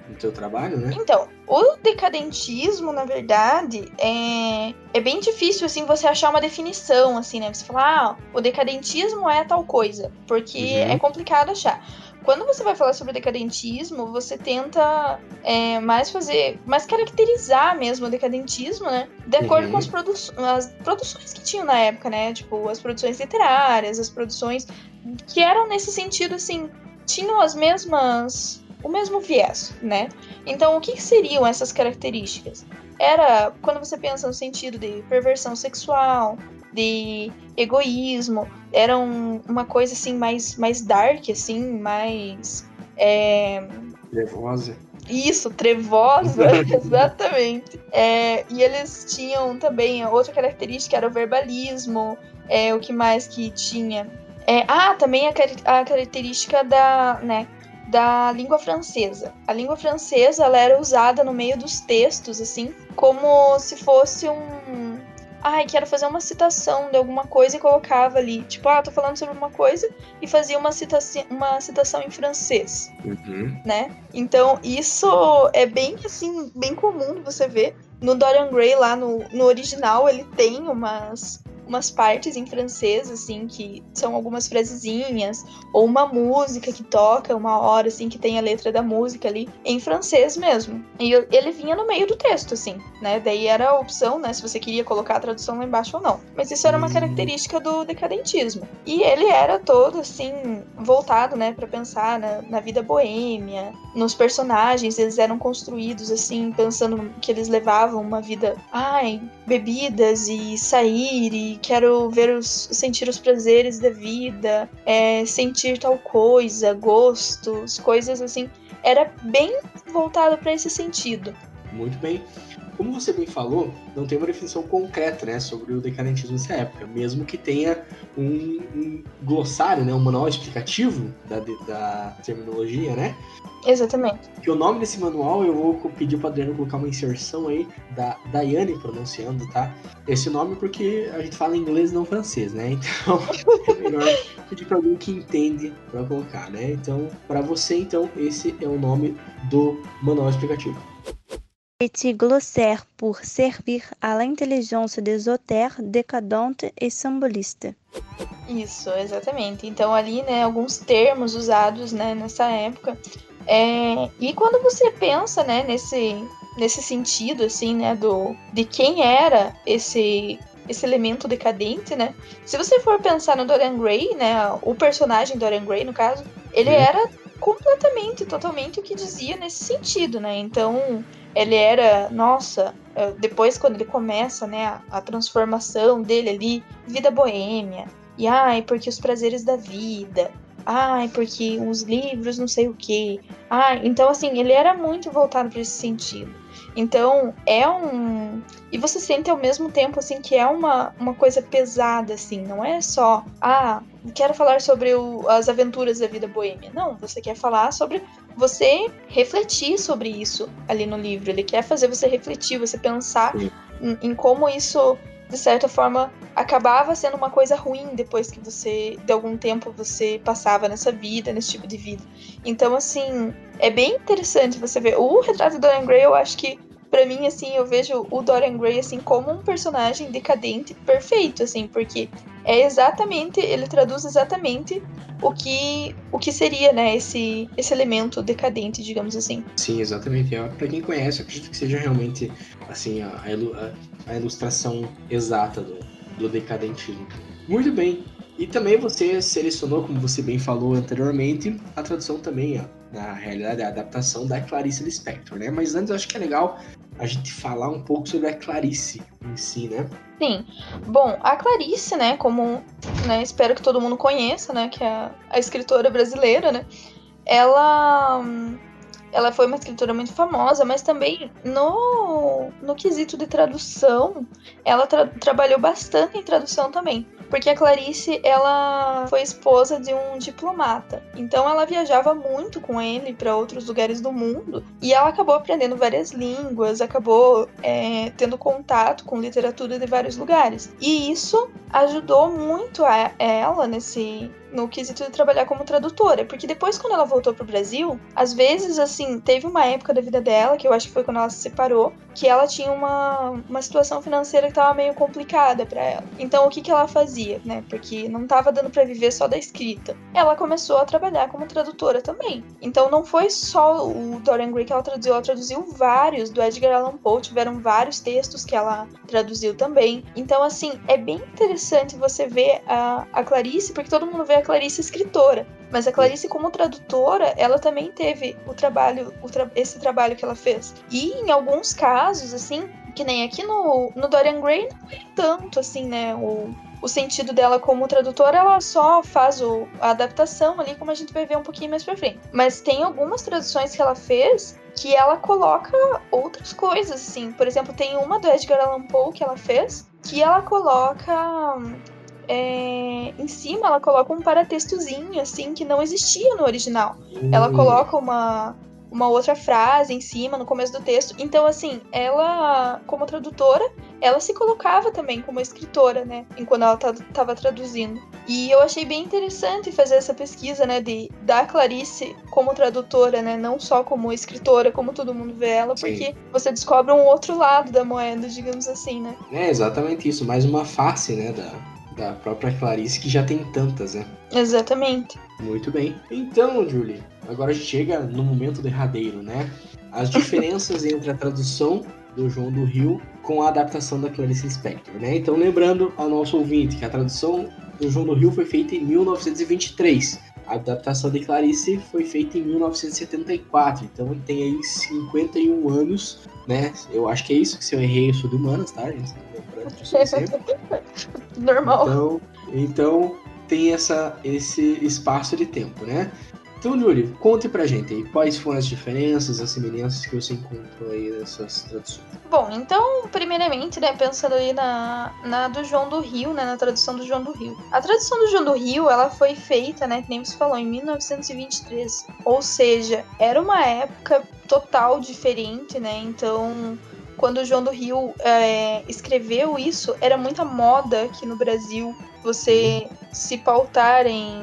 no teu trabalho, né? Então, o decadentismo, na verdade, é, é bem difícil, assim, você achar uma definição, assim, né? Você falar, ah, o decadentismo é tal coisa, porque Uhum. é complicado achar. Quando você vai falar sobre decadentismo, você tenta é, mais fazer, mais caracterizar mesmo o decadentismo, né? De acordo Uhum. com as, produ as produções que tinham na época, né? Tipo, as produções literárias, as produções que eram nesse sentido, assim, tinham as mesmas. o mesmo viés, né? Então, o que que seriam essas características? Era quando você pensa no sentido de perversão sexual, de egoísmo, era um- uma coisa assim mais, mais dark, assim, mais. é, Nervosa. isso, trevosa, exatamente. É, e eles tinham também outra característica, era o verbalismo, é, o que mais que tinha? É, ah, também a, a característica da, né, da língua francesa. A língua francesa ela era usada no meio dos textos, assim, como se fosse um. Ai, quero fazer uma citação de alguma coisa e colocava ali. Tipo, ah, tô falando sobre uma coisa e fazia uma citação, uma citação em francês Uhum. né? Então, isso é bem assim, bem comum você ver. No Dorian Gray, lá no, no original, ele tem umas, umas partes em francês, assim, que são algumas frasezinhas, ou uma música que toca uma hora, assim, que tem a letra da música ali, em francês mesmo. E ele vinha no meio do texto, assim, né? Daí era a opção, né, se você queria colocar a tradução lá embaixo ou não. Mas isso era uma hum. característica do decadentismo. E ele era todo, assim, voltado, né, para pensar na, na vida boêmia, nos personagens, eles eram construídos, assim, pensando que eles levavam uma vida, ai, bebidas e sair e quero ver os sentir os prazeres da vida, é, sentir tal coisa, gostos, coisas assim. Era bem voltado para esse sentido. Muito bem. Como você bem falou, não tem uma definição concreta né, sobre o decadentismo nessa época, mesmo que tenha um, um glossário, né, um manual explicativo da, da terminologia, né? Exatamente. Que o nome desse manual eu vou pedir para Adriano colocar uma inserção aí da Daiane pronunciando, tá? Esse nome porque a gente fala inglês não francês, né? Então é melhor pedir para alguém que entende para colocar, né? Então, para você, então, esse é o nome do manual explicativo. Petit glossaire pour servir à l'intelligence des auteurs décadente et symboliste. Isso, exatamente. Então ali, né, alguns termos usados, né, nessa época. É... E quando você pensa, né, nesse nesse sentido, assim, né, do de quem era esse esse elemento decadente, né? Se você for pensar no Dorian Gray, né, o personagem Dorian Gray, no caso, ele era completamente, totalmente o que dizia nesse sentido, né? Então, ele era, nossa, é, depois quando ele começa, né, a, a transformação dele ali, vida boêmia, e ai, porque os prazeres da vida, ai, porque os livros não sei o que, ai, então assim, ele era muito voltado para esse sentido. Então, é um. E você sente ao mesmo tempo, assim, que é uma, uma coisa pesada, assim. Não é só, ah, quero falar sobre o, as aventuras da vida boêmia. Não, você quer falar sobre você refletir sobre isso ali no livro. Ele quer fazer você refletir, você pensar em, em como isso de certa forma acabava sendo uma coisa ruim depois que você de algum tempo você passava nessa vida, nesse tipo de vida. Então assim, é bem interessante você ver o retrato do Dorian Gray, eu acho que para mim assim, eu vejo o Dorian Gray assim como um personagem decadente perfeito assim, porque é exatamente, ele traduz exatamente o que o que seria, né, esse esse elemento decadente, digamos assim. Sim, exatamente. Para quem conhece, acredito que seja realmente assim a, a, a ilustração exata do, do decadentismo. Muito bem. E também você selecionou, como você bem falou anteriormente, a tradução também, ó, na realidade, a adaptação da Clarice Lispector, né? Mas antes eu acho que é legal a gente falar um pouco sobre a Clarice em si, né? Sim. Bom, a Clarice, né, como né, espero que todo mundo conheça, né, que é a, escritora brasileira, né? Ela ela foi uma escritora muito famosa, mas também no, no quesito de tradução, ela tra trabalhou bastante em tradução também. Porque a Clarice, ela foi esposa de um diplomata. Então ela viajava muito com ele para outros lugares do mundo. E ela acabou aprendendo várias línguas, acabou é, tendo contato com literatura de vários lugares. E isso ajudou muito a ela nesse, no quesito de trabalhar como tradutora, porque depois quando ela voltou pro Brasil, às vezes assim, teve uma época da vida dela, que eu acho que foi quando ela se separou, que ela tinha uma, uma situação financeira que tava meio complicada para ela. Então o que que ela fazia, né? Porque não tava dando para viver só da escrita. Ela começou a trabalhar como tradutora também. Então não foi só o Dorian Gray que ela traduziu, ela traduziu vários do Edgar Allan Poe, tiveram vários textos que ela traduziu também. Então assim, é bem interessante você ver a, a Clarice, porque todo mundo vê a Clarice escritora. Mas a Clarice, como tradutora, ela também teve o trabalho, o tra esse trabalho que ela fez. E em alguns casos, assim, que nem aqui no, no Dorian Gray, não é tanto, assim, né? O, o sentido dela como tradutora, ela só faz o, a adaptação ali, como a gente vai ver um pouquinho mais pra frente. Mas tem algumas traduções que ela fez que ela coloca outras coisas, assim. Por exemplo, tem uma do Edgar Allan Poe que ela fez, que ela coloca é, em cima ela coloca um paratextozinho, assim, que não existia no original. Uhum. Ela coloca uma, uma outra frase em cima, no começo do texto. Então, assim, ela, como tradutora, ela se colocava também como escritora, né? Enquanto ela estava traduzindo. E eu achei bem interessante fazer essa pesquisa, né, de da Clarice como tradutora, né, não só como escritora, como todo mundo vê ela, Sim. porque você descobre um outro lado da moeda, digamos assim, né? É exatamente isso, mais uma face, né, da, da própria Clarice, que já tem tantas, né? Exatamente. Muito bem. Então, Julie, agora a gente chega no momento derradeiro, né? As diferenças entre a tradução do João do Rio com a adaptação da Clarice Lispector, né? Então, lembrando ao nosso ouvinte que a tradução do João do Rio foi feita em 1923. A adaptação de Clarice foi feita em 1974. Então, ele tem aí 51 anos, né? Eu acho que é isso, que se eu errei, eu sou de humanas, tá, gente? Normal. Então, então tem essa, esse espaço de tempo, né? Então, Júlio, conte pra gente aí quais foram as diferenças, as semelhanças que você encontrou aí nessas traduções. Bom, então, primeiramente, né, pensando aí na, na do João do Rio, né, na tradução do João do Rio. A tradução do João do Rio, ela foi feita, né, que nem você falou, em 1923. Ou seja, era uma época total diferente, né, então... Quando o João do Rio é, escreveu isso, era muita moda aqui no Brasil você se pautar em,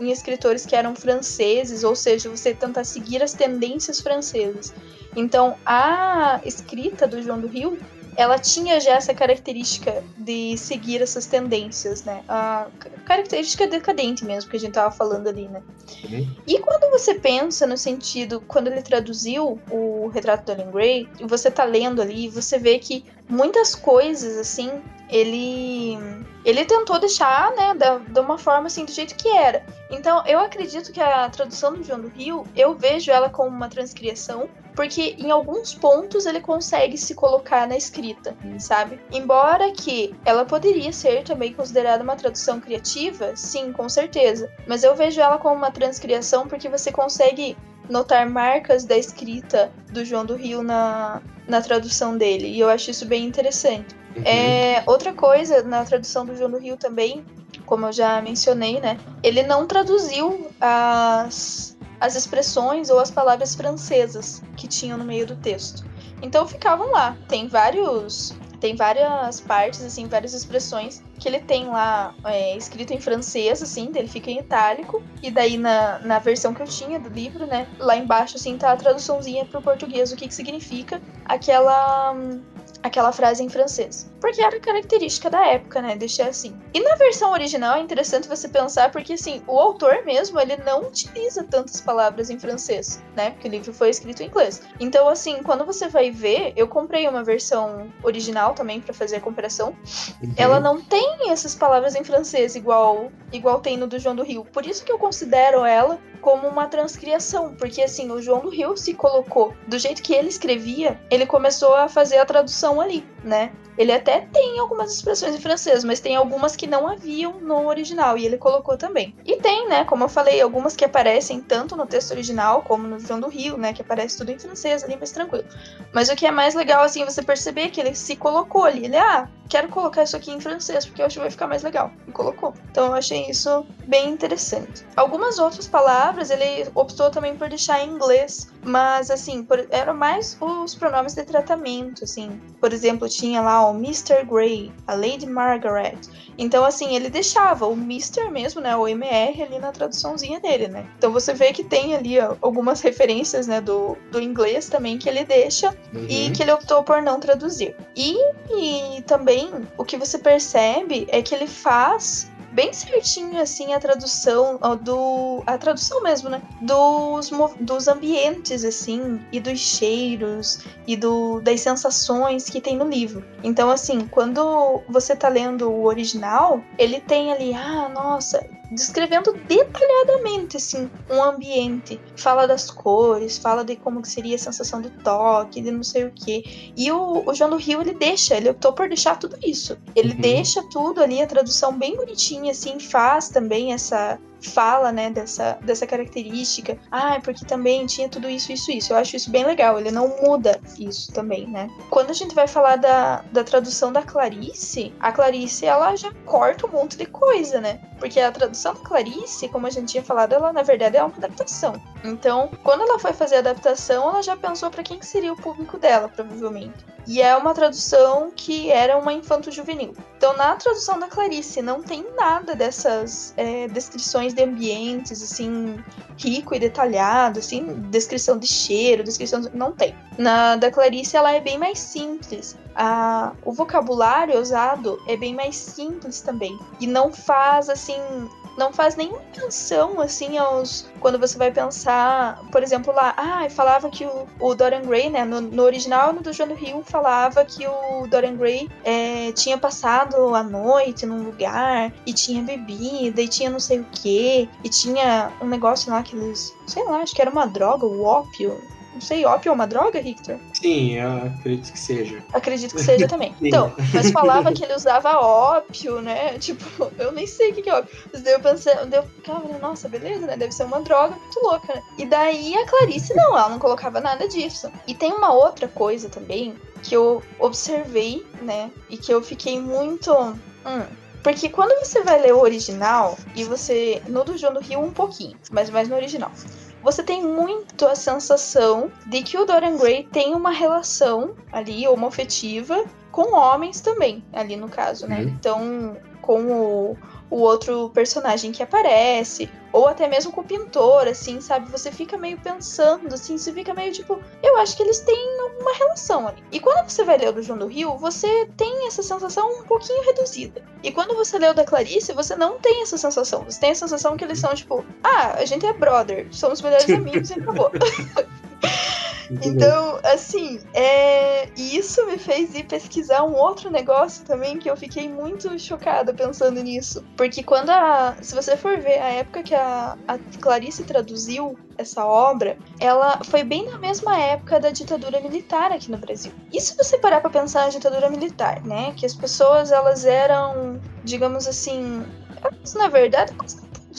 em escritores que eram franceses, ou seja, você tentar seguir as tendências francesas. Então, a escrita do João do Rio, ela tinha já essa característica de seguir essas tendências, né? A característica decadente mesmo que a gente tava falando ali, né? Uhum. E quando você pensa no sentido, quando ele traduziu o Retrato do Dorian Gray, e você tá lendo ali, você vê que muitas coisas, assim, ele ele tentou deixar, né, da, de uma forma assim, do jeito que era. Então, eu acredito que a tradução do João do Rio, eu vejo ela como uma transcriação, porque em alguns pontos ele consegue se colocar na escrita, sabe? Embora que ela poderia ser também considerada uma tradução criativa, sim, com certeza. Mas eu vejo ela como uma transcriação porque você consegue notar marcas da escrita do João do Rio na, na tradução dele. E eu acho isso bem interessante. Uhum. É, outra coisa na tradução do João do Rio também, como eu já mencionei, né? Ele não traduziu as, as expressões ou as palavras francesas que tinham no meio do texto. Então ficavam lá. Tem vários. Tem várias partes, assim, várias expressões que ele tem lá é, escrito em francês, assim, ele fica em itálico. E daí na, na versão que eu tinha do livro, né? Lá embaixo, assim, tá a traduçãozinha pro português, o que, que significa aquela aquela frase em francês. Porque era característica da época, né? Deixar assim. E na versão original é interessante você pensar, porque assim, o autor mesmo, ele não utiliza tantas palavras em francês, né? Porque o livro foi escrito em inglês. Então, assim, quando você vai ver, eu comprei uma versão original também para fazer a comparação. Uhum. Ela não tem essas palavras em francês igual igual tem no do João do Rio. Por isso que eu considero ela como uma transcriação, porque assim, o João do Rio se colocou do jeito que ele escrevia, ele começou a fazer a tradução ali, né? Ele até tem algumas expressões em francês, mas tem algumas que não haviam no original e ele colocou também. E tem, né, como eu falei, algumas que aparecem tanto no texto original como no João do Rio, né, que aparece tudo em francês ali, mais tranquilo. Mas o que é mais legal assim, você perceber que ele se colocou ali, ele ah, quero colocar isso aqui em francês porque eu acho que vai ficar mais legal. E colocou. Então eu achei isso bem interessante. Algumas outras palavras ele optou também por deixar em inglês, mas assim, por, eram mais os pronomes de tratamento, assim. Por exemplo, tinha lá o Mr. Grey, a Lady Margaret. Então, assim, ele deixava o Mr. mesmo, né, o MR ali na traduçãozinha dele, né? Então você vê que tem ali ó, algumas referências, né, do, do inglês também que ele deixa Uhum. e que ele optou por não traduzir. E, e também o que você percebe é que ele faz bem certinho assim a tradução do a tradução mesmo, né? Dos, dos ambientes assim e dos cheiros e do, das sensações que tem no livro. Então assim, quando você tá lendo o original, ele tem ali, ah, nossa, descrevendo detalhadamente assim um ambiente, fala das cores, fala de como que seria a sensação do toque, de não sei o que. E o, o João do Rio ele deixa, ele optou por deixar tudo isso. Ele Uhum. deixa tudo ali a tradução bem bonitinha assim, faz também essa fala, né, dessa, dessa característica. Ah, é porque também tinha tudo isso, isso, isso. Eu acho isso bem legal. Ele não muda isso também, né? Quando a gente vai falar da, da tradução da Clarice, a Clarice, ela já corta um monte de coisa, né? Porque a tradução da Clarice, como a gente tinha falado, ela na verdade é uma adaptação. Então, quando ela foi fazer a adaptação, ela já pensou para quem que seria o público dela, provavelmente. E é uma tradução que era uma infanto-juvenil. Então, na tradução da Clarice, não tem nada dessas é, descrições de ambientes, assim, rico e detalhado, assim, descrição de cheiro, descrição. De... Não tem. Na da Clarice, ela é bem mais simples. A, o vocabulário usado é bem mais simples também. E não faz, assim, não faz nenhuma menção, assim, aos. Quando você vai pensar, por exemplo, lá, ah, falava que o, o Dorian Gray, né, no, no original no do João do Rio, falava que o Dorian Gray é, tinha passado a noite num lugar e tinha bebida e tinha não sei o que, e tinha um negócio lá que eles, sei lá, acho que era uma droga, o ópio não sei, ópio é uma droga, Victor? Sim, eu acredito que seja. Acredito que seja também. então, mas falava que ele usava ópio, né? Tipo, eu nem sei o que é ópio. Mas daí eu pensei, eu ficava, nossa, beleza, né? Deve ser uma droga muito louca, né? E daí a Clarice, não, ela não colocava nada disso. E tem uma outra coisa também que eu observei, né? E que eu fiquei muito. Hum, porque quando você vai ler o original, e você. No do João do Rio, um pouquinho, mas mais no original você tem muito a sensação de que o Dorian Gray tem uma relação ali, homofetiva, com homens também, ali no caso, né? Uhum. Então, com o, o outro personagem que aparece, ou até mesmo com o pintor, assim, sabe? Você fica meio pensando, assim, você fica meio tipo, eu acho que eles têm uma relação ali. E quando você vai ler o do João do Rio, você tem essa sensação um pouquinho reduzida. E quando você lê o da Clarice, você não tem essa sensação. Você tem a sensação que eles são tipo, ah, a gente é brother, somos melhores amigos e acabou. Então, assim, é... isso me fez ir pesquisar um outro negócio também que eu fiquei muito chocada pensando nisso. Porque quando a. Se você for ver a época que a, a Clarice traduziu essa obra, ela foi bem na mesma época da ditadura militar aqui no Brasil. E se você parar pra pensar na ditadura militar, né? Que as pessoas elas eram, digamos assim. Na verdade,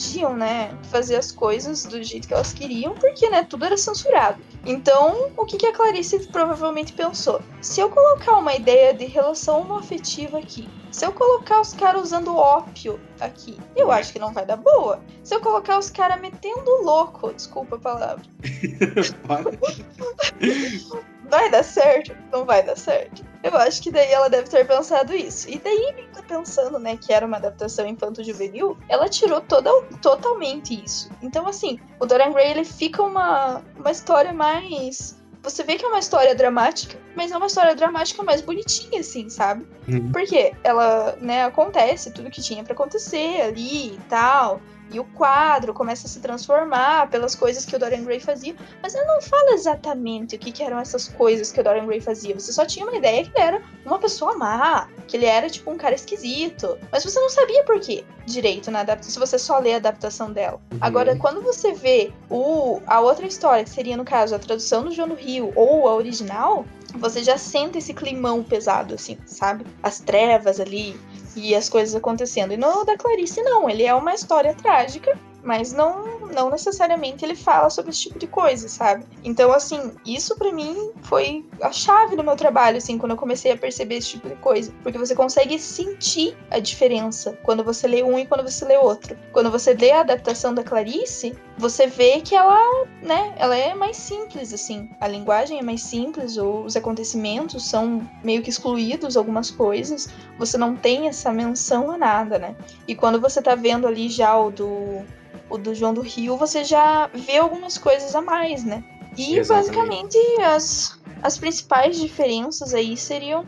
podiam, né, fazer as coisas do jeito que elas queriam, porque, né, tudo era censurado. Então, o que, que a Clarice provavelmente pensou? Se eu colocar uma ideia de relação homoafetiva aqui, se eu colocar os caras usando ópio aqui, eu acho que não vai dar boa. Se eu colocar os caras metendo louco, desculpa a palavra. vai dar certo? Não vai dar certo. Eu acho que daí ela deve ter pensado isso. E daí, pensando, né, que era uma adaptação infanto-juvenil, ela tirou toda, totalmente isso. Então, assim, o Dorian Gray, ele fica uma, uma história mais você vê que é uma história dramática, mas é uma história dramática mais bonitinha, assim, sabe? Uhum. Porque ela, né, acontece tudo que tinha para acontecer ali e tal. E o quadro começa a se transformar pelas coisas que o Dorian Gray fazia. Mas ele não fala exatamente o que, que, eram essas coisas que o Dorian Gray fazia. Você só tinha uma ideia que ele era uma pessoa má, que ele era tipo um cara esquisito. Mas você não sabia por quê direito na adaptação, se você só lê a adaptação dela. Uhum. Agora, quando você vê o, a outra história, que seria, no caso, a tradução do João do Rio ou a original, você já sente esse climão pesado, assim, sabe? As trevas ali, e as coisas acontecendo. E no da Clarice, não, ele é uma história trágica mas não, não necessariamente ele fala sobre esse tipo de coisa, sabe? Então, assim, isso para mim foi a chave do meu trabalho, assim, quando eu comecei a perceber esse tipo de coisa. Porque você consegue sentir a diferença quando você lê um e quando você lê outro. Quando você lê a adaptação da Clarice, você vê que ela, né, ela é mais simples, assim. A linguagem é mais simples, os acontecimentos são meio que excluídos, algumas coisas. Você não tem essa menção a nada, né? E quando você tá vendo ali já o do o do João do Rio, você já vê algumas coisas a mais, né? E Exatamente. basicamente as, as principais diferenças aí seriam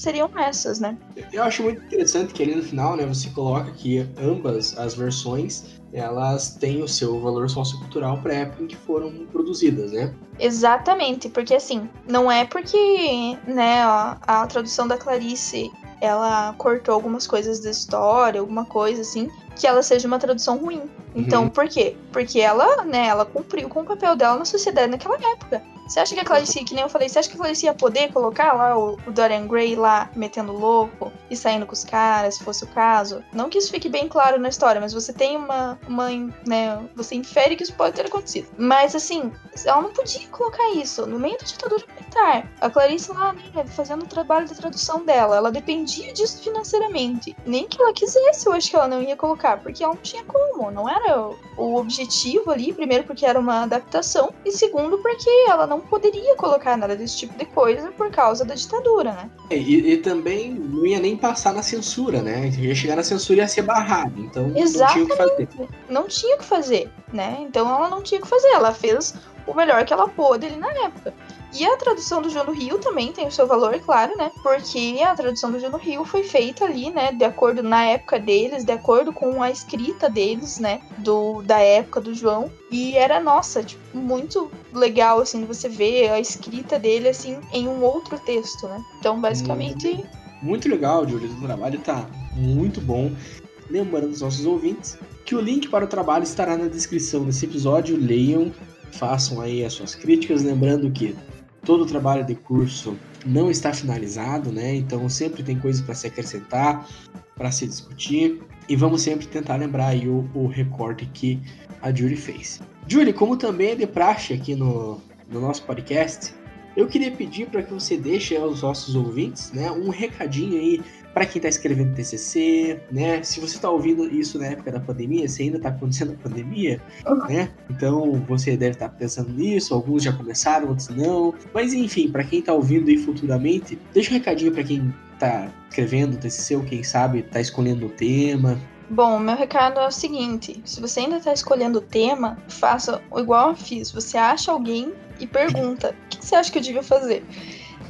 seriam essas, né? Eu acho muito interessante que ali no final, né, você coloca que ambas as versões elas têm o seu valor sociocultural para a época em que foram produzidas, né? Exatamente, porque assim, não é porque, né, a, a tradução da Clarice ela cortou algumas coisas da história, alguma coisa assim, que ela seja uma tradução ruim. Então, uhum. por quê? Porque ela, né, ela cumpriu com o papel dela na sociedade naquela época. Você acha que a Clarice, que nem eu falei, você acha que a Clarice ia poder colocar lá o, o, Dorian Gray lá metendo louco e saindo com os caras, se fosse o caso? Não que isso fique bem claro na história, mas você tem uma, uma né, você infere que isso pode ter acontecido. Mas assim, ela não podia colocar isso no meio da ditadura militar. A Clarice lá, né, fazendo o trabalho da tradução dela, ela dependia disso financeiramente. Nem que ela quisesse, eu acho que ela não ia colocar, porque ela não tinha como, não era o objetivo ali, primeiro porque era uma adaptação, e segundo porque ela não não poderia colocar nada desse tipo de coisa por causa da ditadura, né? E, e também não ia nem passar na censura, né? Ia chegar na censura e ia ser barrado. Então Exatamente. não tinha o que fazer. Não tinha o que fazer, né? Então ela não tinha o que fazer. Ela fez o melhor que ela pôde ali na época. E a tradução do João do Rio também tem o seu valor, claro, né? Porque a tradução do João do Rio foi feita ali, né? De acordo na época deles, de acordo com a escrita deles, né? Do, da época do João. E era, nossa, tipo, muito legal, assim, você ver a escrita dele, assim, em um outro texto, né? Então, basicamente. Muito legal, Júlio. O trabalho tá muito bom. Lembrando aos nossos ouvintes que o link para o trabalho estará na descrição desse episódio. Leiam, façam aí as suas críticas. Lembrando que todo o trabalho de curso não está finalizado, né? Então sempre tem coisa para se acrescentar, para se discutir. E vamos sempre tentar lembrar aí o, o recorte que a Julie fez. Julie, como também é de praxe aqui no, no nosso podcast, eu queria pedir para que você deixe aos nossos ouvintes né, um recadinho aí para quem está escrevendo TCC, né? Se você está ouvindo isso na época da pandemia, se ainda está acontecendo a pandemia, né? Então você deve estar tá pensando nisso. Alguns já começaram, outros não. Mas enfim, para quem está ouvindo aí futuramente, deixa um recadinho para quem está escrevendo TCC ou quem sabe está escolhendo o tema. Bom, meu recado é o seguinte: se você ainda está escolhendo o tema, faça igual eu fiz. Você acha alguém e pergunta: o que você acha que eu devia fazer?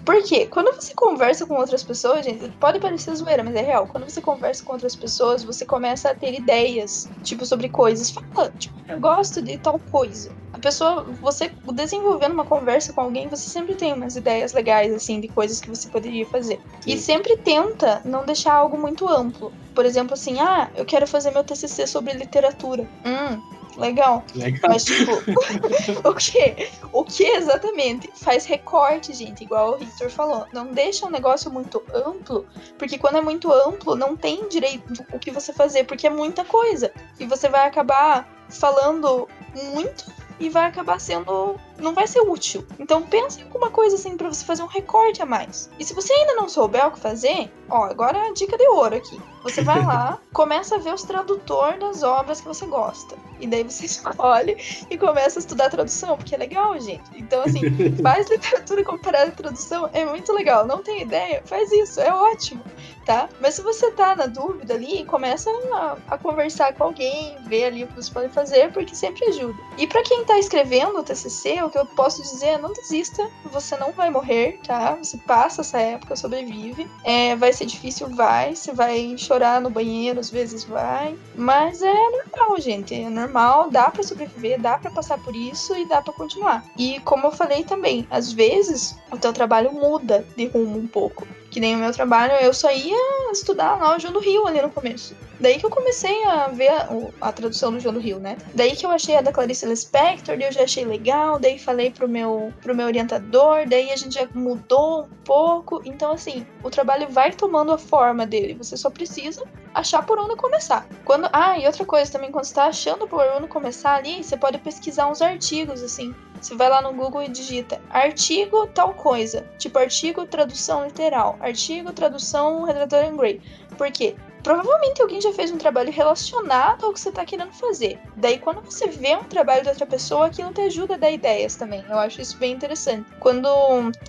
Porque quando você conversa com outras pessoas, gente, pode parecer zoeira, mas é real. Quando você conversa com outras pessoas, você começa a ter ideias, tipo, sobre coisas. Fala, tipo, eu gosto de tal coisa. A pessoa, você desenvolvendo uma conversa com alguém, você sempre tem umas ideias legais, assim, de coisas que você poderia fazer. E sempre tenta não deixar algo muito amplo. Por exemplo, assim, ah, eu quero fazer meu TCC sobre literatura. Hum, legal. Legal. Mas, tipo, o que? O que exatamente? Faz recorte, gente, igual o Victor falou. Não deixa um negócio muito amplo, porque quando é muito amplo, não tem direito o que você fazer, porque é muita coisa. E você vai acabar falando muito e vai acabar sendo. Não vai ser útil. Então pense em alguma coisa assim para você fazer um recorte a mais. E se você ainda não souber o que fazer, ó, agora é a dica de ouro aqui. Você vai lá, começa a ver os tradutores das obras que você gosta. E daí você escolhe e começa a estudar tradução, porque é legal, gente. Então, assim, faz literatura comparada à tradução, é muito legal. Não tem ideia? Faz isso, é ótimo tá? Mas se você tá na dúvida ali, começa a, a conversar com alguém, ver ali o que você pode fazer, porque sempre ajuda. E para quem tá escrevendo o TCC, que eu posso dizer é não desista, você não vai morrer, tá? Você passa essa época, sobrevive. É, vai ser difícil, vai. Você vai chorar no banheiro, às vezes vai. Mas é normal, gente. É normal, dá para sobreviver, dá para passar por isso e dá para continuar. E como eu falei também, às vezes o teu trabalho muda de rumo um pouco. Que nem o meu trabalho, eu só ia estudar lá o João do Rio ali no começo. Daí que eu comecei a ver a, a, tradução do João do Rio, né? Daí que eu achei a da Clarice Lispector, daí eu já achei legal, daí falei pro meu, pro meu orientador, daí a gente já mudou um pouco. Então, assim, o trabalho vai tomando a forma dele. Você só precisa achar por onde começar. Quando, ah, e outra coisa também, quando você tá achando por onde começar ali, você pode pesquisar uns artigos, assim. Você vai lá no Google e digita artigo tal coisa, tipo artigo tradução literal, artigo tradução redator em Gray. Por quê? Provavelmente alguém já fez um trabalho relacionado ao que você está querendo fazer. Daí, quando você vê um trabalho de outra pessoa, aquilo te ajuda a dar ideias também. Eu acho isso bem interessante. Quando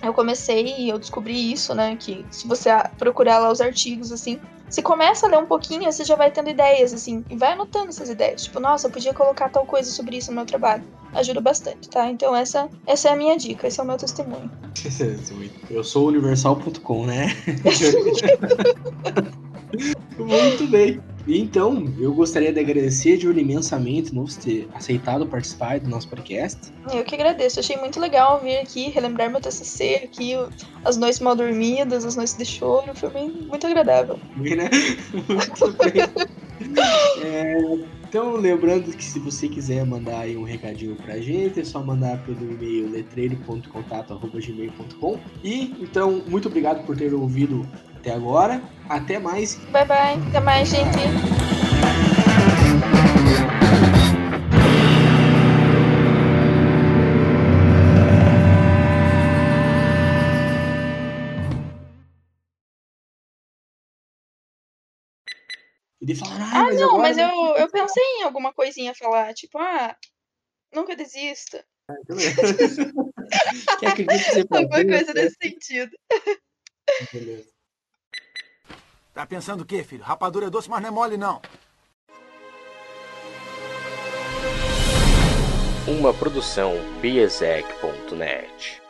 eu comecei e eu descobri isso, né? Que se você procurar lá os artigos, assim, você começa a ler um pouquinho, você já vai tendo ideias, assim, e vai anotando essas ideias. Tipo, nossa, eu podia colocar tal coisa sobre isso no meu trabalho. Ajuda bastante, tá? Então essa, essa é a minha dica, esse é o meu testemunho. Eu sou universal.com, né? Muito bem. Então, eu gostaria de agradecer, Júlio, imensamente por ter aceitado participar do nosso podcast. Eu que agradeço, achei muito legal vir aqui, relembrar meu TCC aqui, as noites mal dormidas, as noites de choro, foi bem, muito agradável. Né? Muito bem. é, então, lembrando que se você quiser mandar um recadinho pra gente, é só mandar pelo e-mail letreiro.contato.gmail.com E, então, muito obrigado por ter ouvido até agora. Até mais. Bye bye. Até mais, gente. Ele fala, ah, ah não, mas eu, eu pensei em alguma coisinha a falar, tipo, ah, nunca desista. Ah, então é. Que você Alguma coisa né? nesse sentido. Beleza. Tá pensando o quê, filho? Rapadura é doce, mas não é mole, não. Uma produção biesec.net.